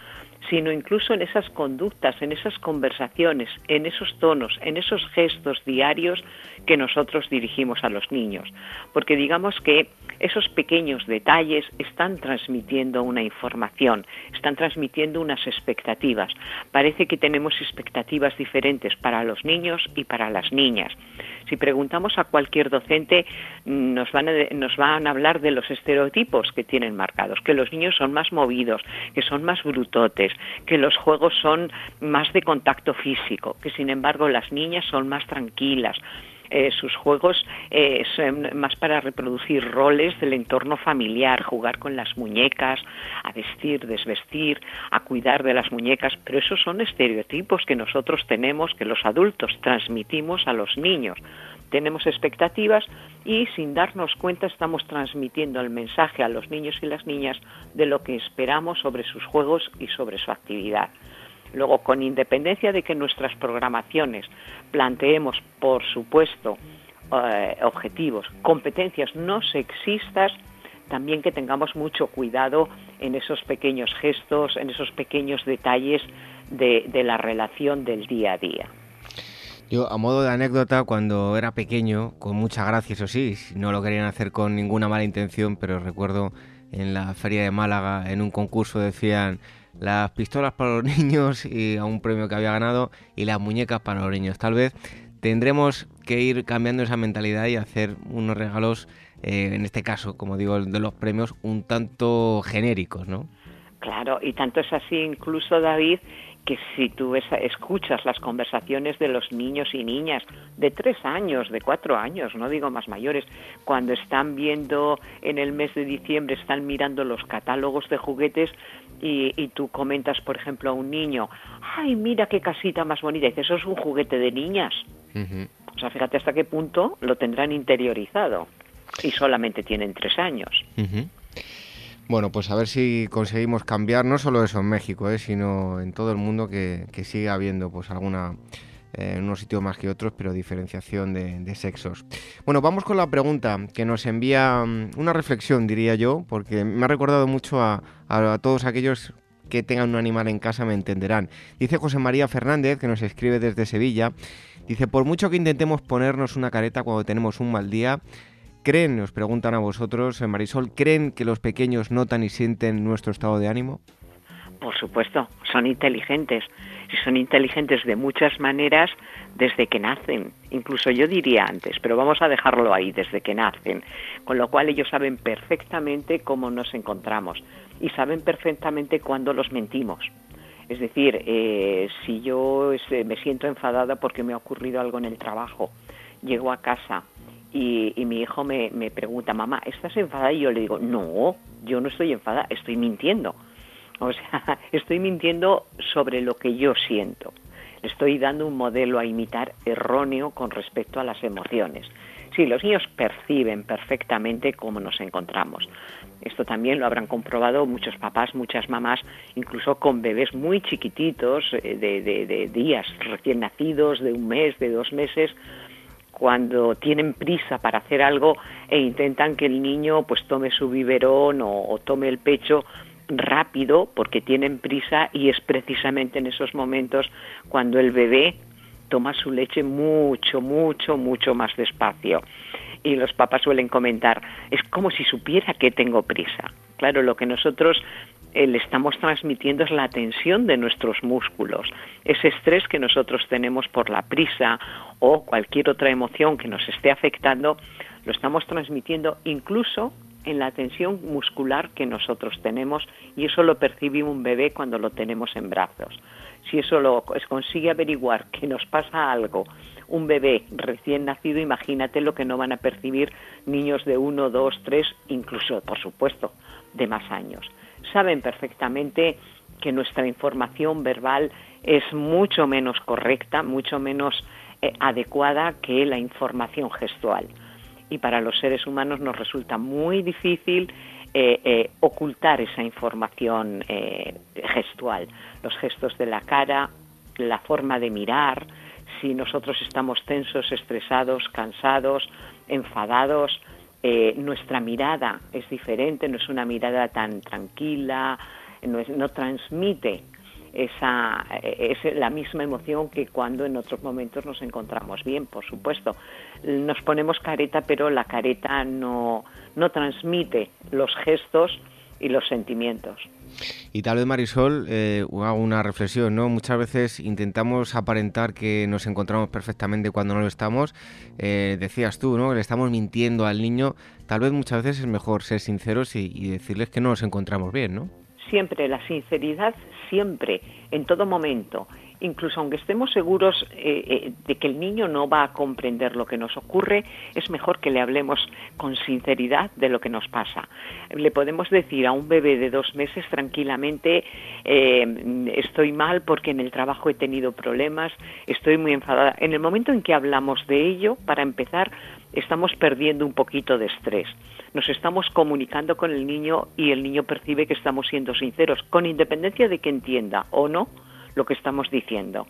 sino incluso en esas conductas, en esas conversaciones, en esos tonos, en esos gestos diarios que nosotros dirigimos a los niños. Porque digamos que esos pequeños detalles están transmitiendo una información, están transmitiendo unas expectativas. Parece que tenemos expectativas diferentes para los niños y para las niñas. Si preguntamos a cualquier docente, nos van a, nos van a hablar de los estereotipos que tienen marcados, que los niños son más movidos, que son más brutotes, que los juegos son más de contacto físico, que sin embargo las niñas son más tranquilas. Eh, sus juegos eh, son más para reproducir roles del entorno familiar, jugar con las muñecas, a vestir, desvestir, a cuidar de las muñecas, pero esos son estereotipos que nosotros tenemos, que los adultos transmitimos a los niños tenemos expectativas y sin darnos cuenta estamos transmitiendo el mensaje a los niños y las niñas de lo que esperamos sobre sus juegos y sobre su actividad. Luego, con independencia de que nuestras programaciones planteemos, por supuesto, eh, objetivos, competencias no sexistas, también que tengamos mucho cuidado en esos pequeños gestos, en esos pequeños detalles de la relación del día a día. Yo, a modo de anécdota, cuando era pequeño, con mucha gracia, eso sí, no lo querían hacer con ninguna mala intención, pero recuerdo en la feria de Málaga, en un concurso decían las pistolas para los niños y a un premio que había ganado y las muñecas para los niños. Tal vez tendremos que ir cambiando esa mentalidad y hacer unos regalos, eh, en este caso, como digo, de los premios, un tanto genéricos, ¿no? Claro, y tanto es así incluso, David, que si tú escuchas las conversaciones de los niños y niñas de tres años, de cuatro años, no digo más mayores, cuando están viendo en el mes de diciembre, están mirando los catálogos de juguetes y, tú comentas, por ejemplo, a un niño, ay, mira qué casita más bonita, y dices, eso es un juguete de niñas. O sea, fíjate hasta qué punto lo tendrán interiorizado y solamente tienen tres años. Bueno, pues a ver si conseguimos cambiar no solo eso en México, eh, sino en todo el mundo que, que siga habiendo pues alguna eh, en unos sitios más que otros, pero diferenciación de, sexos. Bueno, vamos con la pregunta que nos envía mm, una reflexión, diría yo, porque me ha recordado mucho a, a, todos aquellos que tengan un animal en casa, me entenderán. Dice José María Fernández, que nos escribe desde Sevilla, dice, por mucho que intentemos ponernos una careta cuando tenemos un mal día, ¿Creen, nos preguntan a vosotros, eh, Marisol, ¿creen que los pequeños notan y sienten nuestro estado de ánimo? Por supuesto, son inteligentes. Y son inteligentes de muchas maneras desde que nacen. Incluso yo diría antes, pero vamos a dejarlo ahí, desde que nacen. Con lo cual ellos saben perfectamente cómo nos encontramos y saben perfectamente cuándo los mentimos. Es decir, eh, si yo este, me siento enfadada porque me ha ocurrido algo en el trabajo, llego a casa y, mi hijo me, me, pregunta, mamá, ¿estás enfadada? Y yo le digo, no, yo no estoy enfadada, estoy mintiendo. O sea, estoy mintiendo sobre lo que yo siento. estoy dando un modelo a imitar erróneo con respecto a las emociones. Sí, los niños perciben perfectamente cómo nos encontramos. Esto también lo habrán comprobado muchos papás, muchas mamás, incluso con bebés muy chiquititos, eh, de, de días recién nacidos, de un mes, de dos meses, cuando tienen prisa para hacer algo e intentan que el niño pues tome su biberón o, tome el pecho rápido porque tienen prisa y es precisamente en esos momentos cuando el bebé toma su leche mucho, mucho, mucho más despacio. Y los papás suelen comentar, es como si supiera que tengo prisa. Claro, lo que nosotros le estamos transmitiendo es la tensión de nuestros músculos, ese estrés que nosotros tenemos por la prisa o cualquier otra emoción que nos esté afectando, lo estamos transmitiendo incluso en la tensión muscular que nosotros tenemos y eso lo percibe un bebé cuando lo tenemos en brazos. Si eso lo consigue averiguar que nos pasa algo, un bebé recién nacido, imagínate lo que no van a percibir niños de uno, dos, tres, incluso, por supuesto, de más años. Saben perfectamente que nuestra información verbal es mucho menos correcta, mucho menos eh, adecuada que la información gestual. Y para los seres humanos nos resulta muy difícil eh, eh, ocultar esa información eh, gestual, los gestos de la cara, la forma de mirar, si nosotros estamos tensos, estresados, cansados, enfadados, nuestra mirada es diferente, no es una mirada tan tranquila, no, no transmite esa es la misma emoción que cuando en otros momentos nos encontramos bien, por supuesto. Nos ponemos careta, pero la careta no, no transmite los gestos y los sentimientos. Y tal vez, Marisol, eh, hago una reflexión, ¿no? Muchas veces intentamos aparentar que nos encontramos perfectamente cuando no lo estamos. Eh, decías tú, ¿no? Le estamos mintiendo al niño. Tal vez muchas veces es mejor ser sinceros y, y decirles que no nos encontramos bien, ¿no? Siempre la sinceridad siempre, en todo momento, incluso aunque estemos seguros eh, eh, de que el niño no va a comprender lo que nos ocurre, es mejor que le hablemos con sinceridad de lo que nos pasa. Le podemos decir a un bebé de dos meses tranquilamente, eh, estoy mal porque en el trabajo he tenido problemas, estoy muy enfadada. En el momento en que hablamos de ello, para empezar, estamos perdiendo un poquito de estrés nos estamos comunicando con el niño y el niño percibe que estamos siendo sinceros, con independencia de que entienda o no lo que estamos diciendo.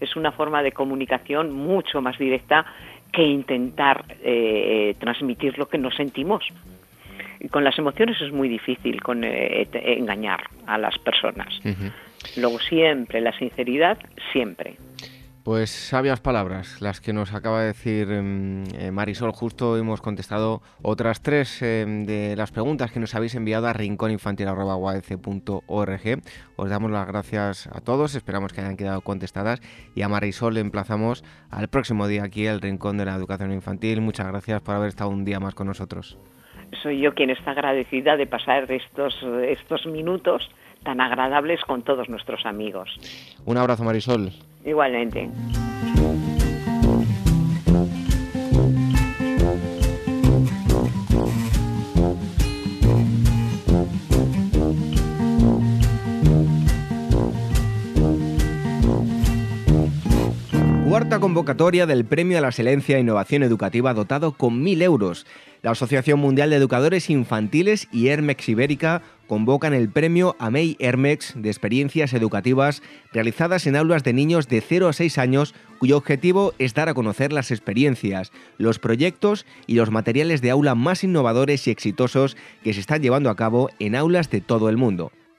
Es una forma de comunicación mucho más directa que intentar eh, transmitir lo que nos sentimos. Y con las emociones es muy difícil con, eh, engañar a las personas. Luego siempre, la sinceridad, siempre. Pues sabias palabras las que nos acaba de decir em, eh, Marisol. Justo hemos contestado otras tres em, de las preguntas que nos habéis enviado a rincóninfantil.org. Os damos las gracias a todos, esperamos que hayan quedado contestadas y a Marisol le emplazamos al próximo día aquí al Rincón de la Educación Infantil. Muchas gracias por haber estado un día más con nosotros. Soy yo quien está agradecida de pasar estos, estos minutos tan agradables con todos nuestros amigos. Un abrazo Marisol. Igualmente. Cuarta convocatoria del Premio a la Excelencia e Innovación Educativa dotado con 1.000 euros. La Asociación Mundial de Educadores Infantiles y Hermex Ibérica convocan el premio AMEI Hermex de experiencias educativas realizadas en aulas de niños de 0 a 6 años cuyo objetivo es dar a conocer las experiencias, los proyectos y los materiales de aula más innovadores y exitosos que se están llevando a cabo en aulas de todo el mundo.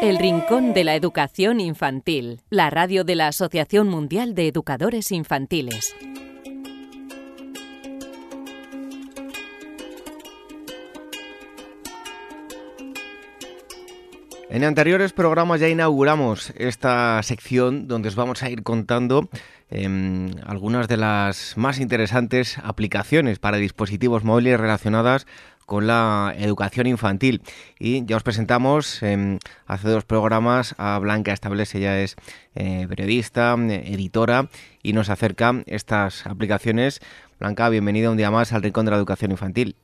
El Rincón de la Educación Infantil, la radio de la Asociación Mundial de Educadores Infantiles. En anteriores programas ya inauguramos esta sección donde os vamos a ir contando em, algunas de las más interesantes aplicaciones para dispositivos móviles relacionadas con la educación infantil. Y ya os presentamos em, hace dos programas a Blanca Establece, ella es eh, periodista, editora y nos acerca estas aplicaciones. Blanca, bienvenida un día más al Rincón de la Educación Infantil.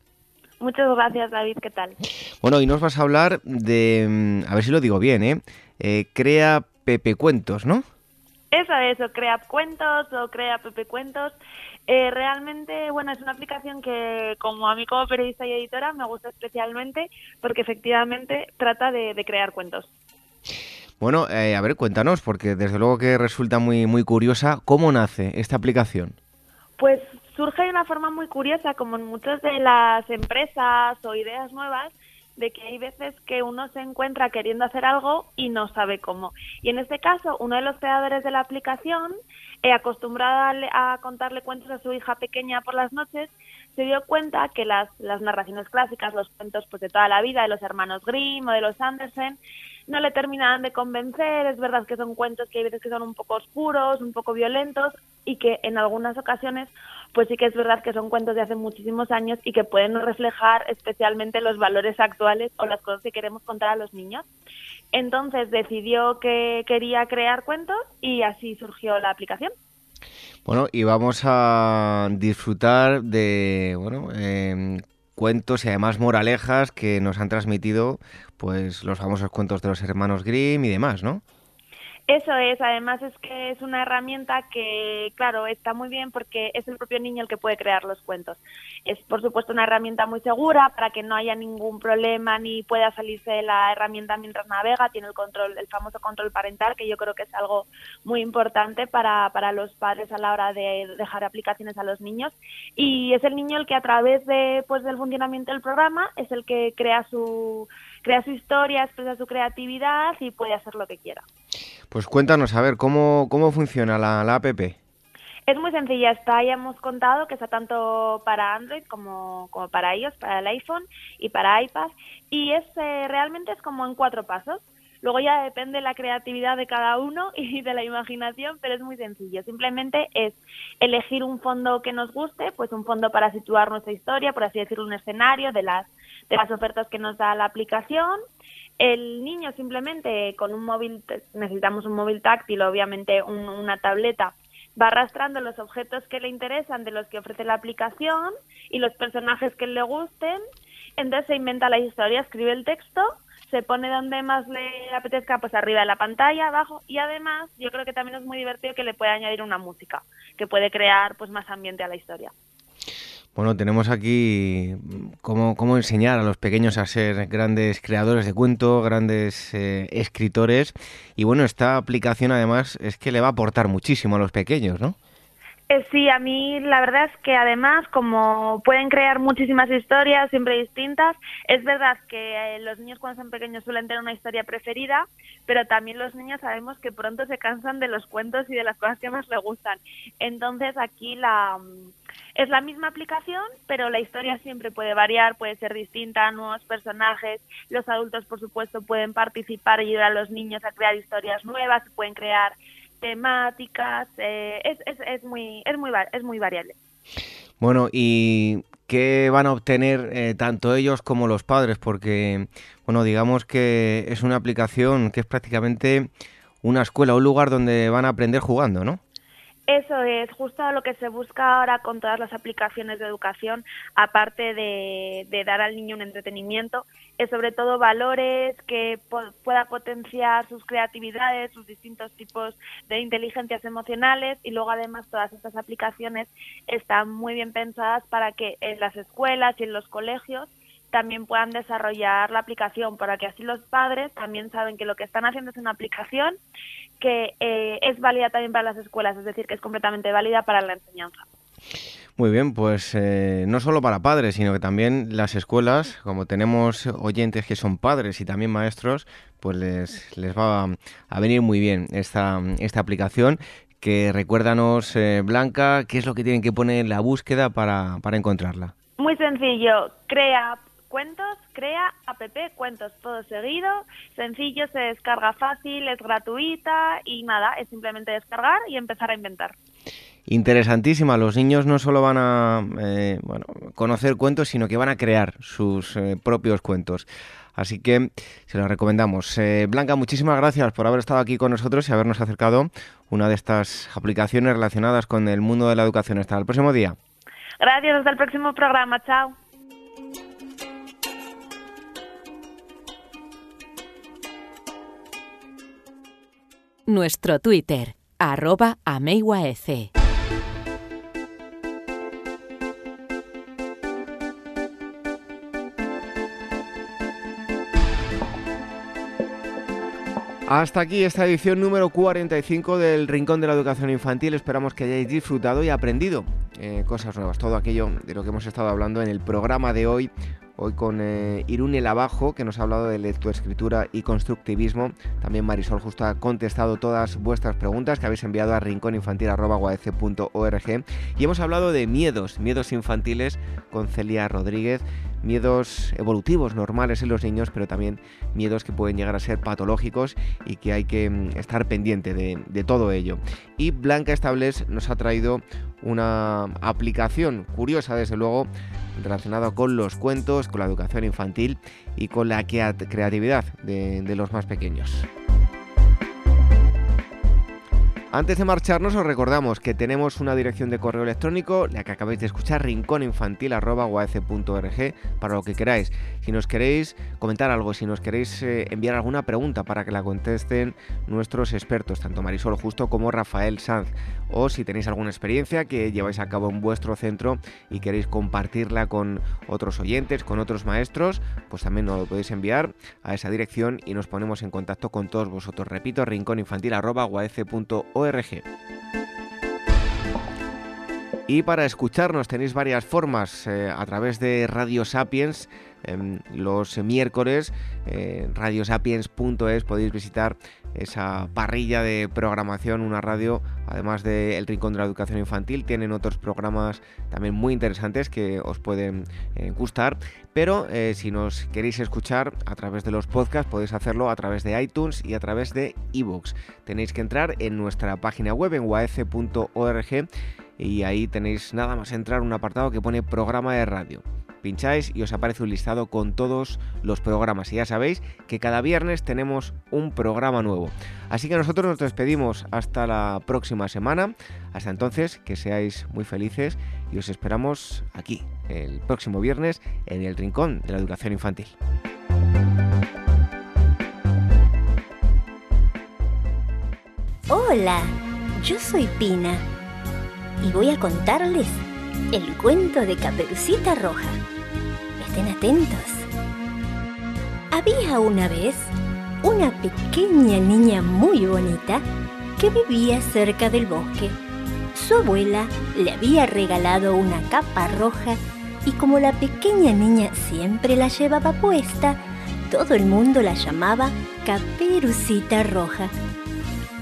Muchas gracias, David. ¿Qué tal? Bueno, y nos vas a hablar de, mm, a ver si lo digo bien, ¿eh? eh crea Pepe Cuentos, ¿no? Eso, eso, Crea Cuentos o Crea Pepe Cuentos. Eh, realmente, bueno, es una aplicación que como a mí como periodista y editora me gusta especialmente porque efectivamente trata de, crear cuentos. Bueno, eh, a ver, cuéntanos, porque desde luego que resulta muy, muy curiosa, ¿cómo nace esta aplicación? Pues surge de una forma muy curiosa, como en muchas de las empresas o ideas nuevas, de que hay veces que uno se encuentra queriendo hacer algo y no sabe cómo. Y en este caso, uno de los creadores de la aplicación, eh, acostumbrado a, contarle cuentos a su hija pequeña por las noches, se dio cuenta que las, las narraciones clásicas, los cuentos pues, de toda la vida de los hermanos Grimm o de los Andersen, no le terminaban de convencer. Es verdad que son cuentos que hay veces que son un poco oscuros, un poco violentos y que en algunas ocasiones pues sí que es verdad que son cuentos de hace muchísimos años y que pueden reflejar especialmente los valores actuales o las cosas que queremos contar a los niños. Entonces decidió que quería crear cuentos y así surgió la aplicación. Bueno, y vamos a disfrutar de bueno, em, cuentos y además moralejas que nos han transmitido pues los famosos cuentos de los hermanos Grimm y demás, ¿no? Eso es, además es que es una herramienta que, claro, está muy bien porque es el propio niño el que puede crear los cuentos. Es, por supuesto, una herramienta muy segura para que no haya ningún problema ni pueda salirse de la herramienta mientras navega. Tiene el control, el famoso control parental, que yo creo que es algo muy importante para, para los padres a la hora de dejar aplicaciones a los niños. Y es el niño el que a través de, pues, del funcionamiento del programa es el que crea su, crea su historia, expresa su creatividad y puede hacer lo que quiera. Pues cuéntanos, a ver, ¿cómo, cómo funciona la, la app? Es muy sencilla, está, ya hemos contado que está tanto para Android como, como para iOS, para el iPhone y para iPad. Y es eh, realmente es como en cuatro pasos. Luego ya depende de la creatividad de cada uno y de la imaginación, pero es muy sencillo. Simplemente es elegir un fondo que nos guste, pues un fondo para situar nuestra historia, por así decirlo, un escenario de las, de las ofertas que nos da la aplicación. El niño simplemente con un móvil, necesitamos un móvil táctil, obviamente una tableta, va arrastrando los objetos que le interesan de los que ofrece la aplicación y los personajes que le gusten. Entonces se inventa la historia, escribe el texto, se pone donde más le apetezca, pues arriba de la pantalla, abajo, y además yo creo que también es muy divertido que le puede añadir una música, que puede crear pues más ambiente a la historia. Bueno, tenemos aquí cómo, cómo, enseñar a los pequeños a ser grandes creadores de cuento, grandes eh, escritores. Y bueno, esta aplicación además es que le va a aportar muchísimo a los pequeños, ¿no? Eh, sí, a mí la verdad es que además como pueden crear muchísimas historias siempre distintas, es verdad que eh, los niños cuando son pequeños suelen tener una historia preferida, pero también los niños sabemos que pronto se cansan de los cuentos y de las cosas que más les gustan. Entonces aquí la mm, es la misma aplicación, pero la historia siempre puede variar, puede ser distinta, nuevos personajes, los adultos por supuesto pueden participar y ayudar a los niños a crear historias nuevas, pueden crear temáticas, eh, es, es, es, muy, es, muy, es muy variable. Bueno, ¿y qué van a obtener eh, tanto ellos como los padres? Porque, bueno, digamos que es una aplicación que es prácticamente una escuela, un lugar donde van a aprender jugando, ¿no? Eso es justo lo que se busca ahora con todas las aplicaciones de educación, aparte de, dar al niño un entretenimiento, es sobre todo valores que pueda potenciar sus creatividades, sus distintos tipos de inteligencias emocionales y luego además todas estas aplicaciones están muy bien pensadas para que en las escuelas y en los colegios también puedan desarrollar la aplicación para que así los padres también saben que lo que están haciendo es una aplicación que eh, es válida también para las escuelas, es decir, que es completamente válida para la enseñanza. Muy bien, pues eh, no solo para padres, sino que también las escuelas, como tenemos oyentes que son padres y también maestros, pues les, les va a venir muy bien esta, esta aplicación que recuérdanos, eh, Blanca, qué es lo que tienen que poner en la búsqueda para, para encontrarla. Muy sencillo, crea cuentos, crea app cuentos todo seguido, sencillo, se descarga fácil, es gratuita y nada, es simplemente descargar y empezar a inventar. Interesantísima, los niños no solo van a eh, bueno, conocer cuentos, sino que van a crear sus eh, propios cuentos. Así que se los recomendamos. Eh, Blanca, muchísimas gracias por haber estado aquí con nosotros y habernos acercado una de estas aplicaciones relacionadas con el mundo de la educación. Hasta el próximo día. Gracias, hasta el próximo programa. Chao. Nuestro Twitter, arroba. Hasta aquí esta edición número 45 del Rincón de la Educación Infantil. Esperamos que hayáis disfrutado y aprendido eh, cosas nuevas. Todo aquello de lo que hemos estado hablando en el programa de hoy. Hoy con eh, Irune Lavajo, que nos ha hablado de lectoescritura y constructivismo. También Marisol Justo ha contestado todas vuestras preguntas que habéis enviado a rincóninfantil.org. Y hemos hablado de miedos, miedos infantiles con Celia Rodríguez miedos evolutivos normales en los niños, pero también miedos que pueden llegar a ser patológicos y que hay que mm, estar pendiente de, todo ello. Y Blanca Estables nos ha traído una aplicación curiosa, desde luego, relacionada con los cuentos, con la educación infantil y con la creatividad de los más pequeños. Antes de marcharnos os recordamos que tenemos una dirección de correo electrónico, la que acabáis de escuchar, rincóninfantil.org, para lo que queráis. Si nos queréis comentar algo, si nos queréis eh, enviar alguna pregunta para que la contesten nuestros expertos, tanto Marisol Justo como Rafael Sanz, o si tenéis alguna experiencia que lleváis a cabo en vuestro centro y queréis compartirla con otros oyentes, con otros maestros, pues también nos lo podéis enviar a esa dirección y nos ponemos en contacto con todos vosotros. Repito, rincóninfantil.org y para escucharnos tenéis varias formas eh, a través de Radio Sapiens. Em, los miércoles, eh, radiosapiens.es, podéis visitar esa parrilla de programación, una radio, además de El Rincón de la Educación Infantil, tienen otros programas también muy interesantes que os pueden eh, gustar, pero eh, si nos queréis escuchar a través de los podcasts, podéis hacerlo a través de iTunes y a través de ebooks. Tenéis que entrar en nuestra página web en uaf.org y ahí tenéis nada más entrar un apartado que pone programa de radio pincháis y os aparece un listado con todos los programas. Y ya sabéis que cada viernes tenemos un programa nuevo. Así que nosotros nos despedimos hasta la próxima semana. Hasta entonces, que seáis muy felices y os esperamos aquí, el próximo viernes, en el Rincón de la Educación Infantil. Hola, yo soy Pina y voy a contarles el cuento de Caperucita Roja estén atentos. Había una vez una pequeña niña muy bonita que vivía cerca del bosque. Su abuela le había regalado una capa roja y como la pequeña niña siempre la llevaba puesta, todo el mundo la llamaba Caperucita Roja.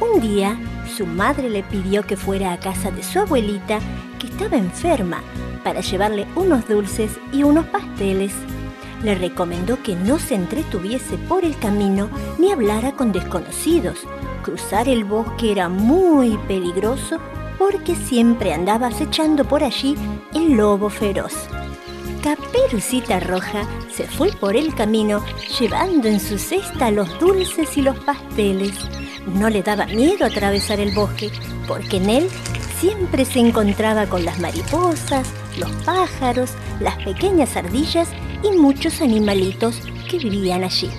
Un día, su madre le pidió que fuera a casa de su abuelita, que estaba enferma, para llevarle unos dulces y unos pasteles. Le recomendó que no se entretuviese por el camino ni hablara con desconocidos. Cruzar el bosque era muy peligroso porque siempre andaba acechando por allí el lobo feroz. Caperucita Roja se fue por el camino llevando en su cesta los dulces y los pasteles. No le daba miedo atravesar el bosque porque en él siempre se encontraba con las mariposas, los pájaros, las pequeñas ardillas y muchos animalitos que vivían allí.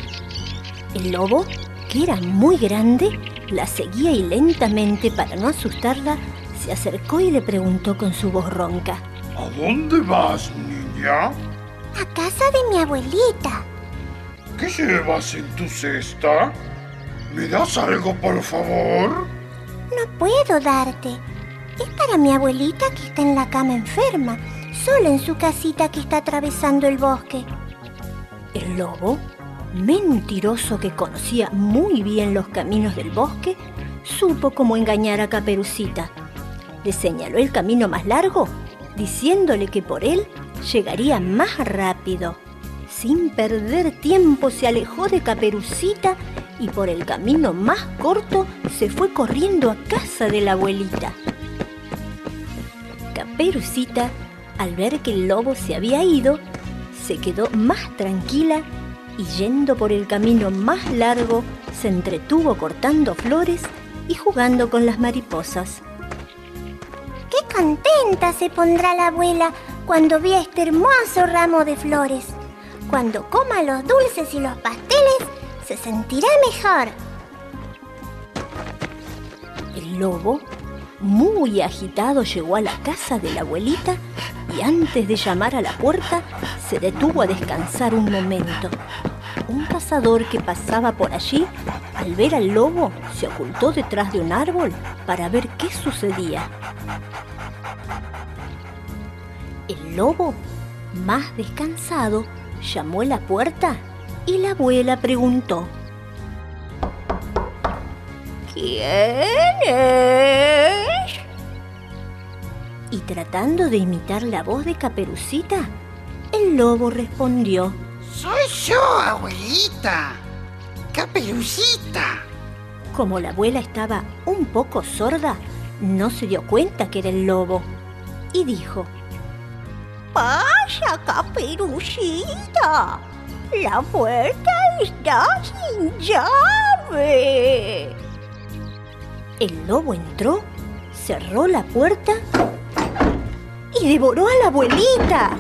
El lobo, que era muy grande, la seguía y lentamente para no asustarla, se acercó y le preguntó con su voz ronca. ¿A dónde vas, niña? A casa de mi abuelita. ¿Qué llevas en tu cesta? ¿Me das algo, por favor? No puedo darte. Es para mi abuelita que está en la cama enferma, sola en su casita que está atravesando el bosque. El lobo, mentiroso que conocía muy bien los caminos del bosque, supo cómo engañar a Caperucita. Le señaló el camino más largo, diciéndole que por él llegaría más rápido. Sin perder tiempo se alejó de Caperucita y por el camino más corto se fue corriendo a casa de la abuelita. Caperucita, al ver que el lobo se había ido, se quedó más tranquila y yendo por el camino más largo, se entretuvo cortando flores y jugando con las mariposas. ¡Qué contenta se pondrá la abuela cuando vea este hermoso ramo de flores! Cuando coma los dulces y los pasteles, se sentirá mejor. El lobo, muy agitado, llegó a la casa de la abuelita y antes de llamar a la puerta se detuvo a descansar un momento. Un cazador que pasaba por allí, al ver al lobo, se ocultó detrás de un árbol para ver qué sucedía. El lobo, más descansado, llamó a la puerta y la abuela preguntó. ¿Quién es? Y tratando de imitar la voz de Caperucita, el lobo respondió. Soy yo, abuelita. Caperucita. Como la abuela estaba un poco sorda, no se dio cuenta que era el lobo y dijo, ¡Pasa, Caperucita! La puerta está sin llave. El lobo entró, cerró la puerta y devoró a la abuelita.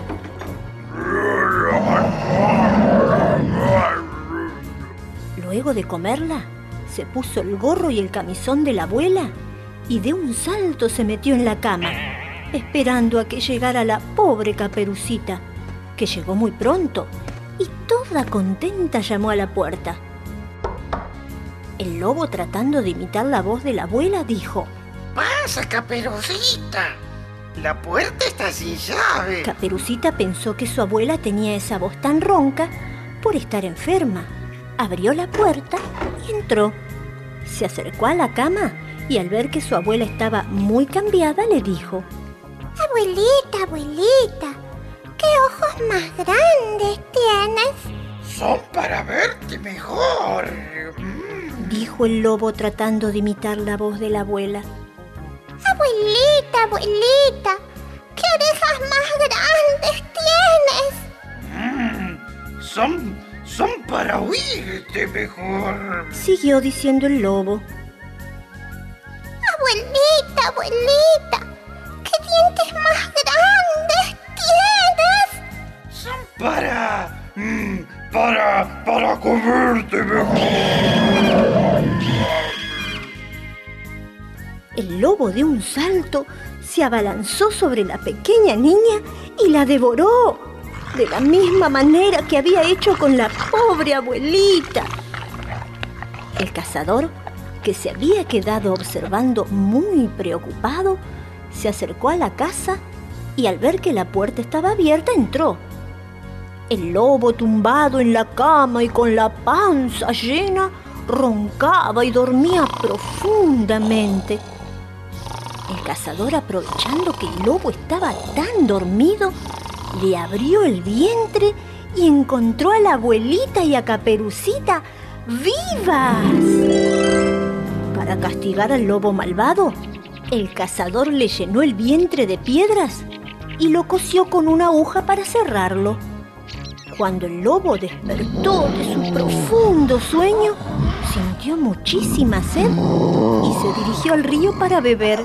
Luego de comerla, se puso el gorro y el camisón de la abuela y de un salto se metió en la cama, esperando a que llegara la pobre caperucita, que llegó muy pronto y toda contenta llamó a la puerta. El lobo, tratando de imitar la voz de la abuela, dijo, ¡Pasa, Caperucita! La puerta está sin llave. Caperucita pensó que su abuela tenía esa voz tan ronca por estar enferma. Abrió la puerta y entró. Se acercó a la cama y al ver que su abuela estaba muy cambiada le dijo, Abuelita, abuelita, ¿qué ojos más grandes tienes? Son para verte mejor. Dijo el lobo tratando de imitar la voz de la abuela. Abuelita, abuelita, ¿qué orejas más Mm, grandes tienes? son, son para oírte mejor. Siguió diciendo el lobo. Abuelita, abuelita, ¿qué dientes más grandes tienes? Son para... mm, para... para comerte mejor. El lobo de un salto se abalanzó sobre la pequeña niña y la devoró, de la misma manera que había hecho con la pobre abuelita. El cazador, que se había quedado observando muy preocupado, se acercó a la casa y al ver que la puerta estaba abierta entró. El lobo tumbado en la cama y con la panza llena, roncaba y dormía profundamente. El cazador, aprovechando que el lobo estaba tan dormido, le abrió el vientre y encontró a la abuelita y a Caperucita vivas. Para castigar al lobo malvado, el cazador le llenó el vientre de piedras y lo cosió con una aguja para cerrarlo. Cuando el lobo despertó de su profundo sueño, sintió muchísima sed y se dirigió al río para beber.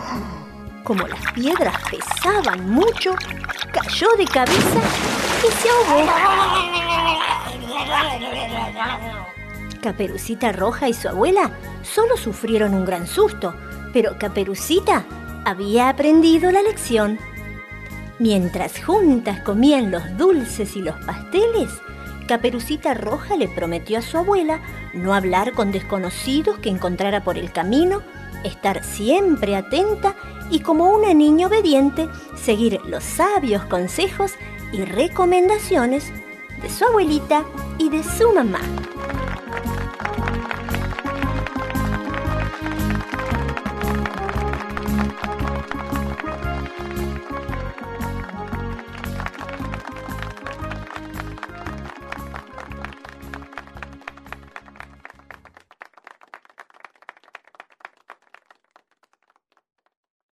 Como las piedras pesaban mucho, cayó de cabeza y se ahogó. Caperucita Roja y su abuela solo sufrieron un gran susto, pero Caperucita había aprendido la lección. Mientras juntas comían los dulces y los pasteles, Caperucita Roja le prometió a su abuela no hablar con desconocidos que encontrara por el camino, estar siempre atenta y como una niña obediente, seguir los sabios consejos y recomendaciones de su abuelita y de su mamá.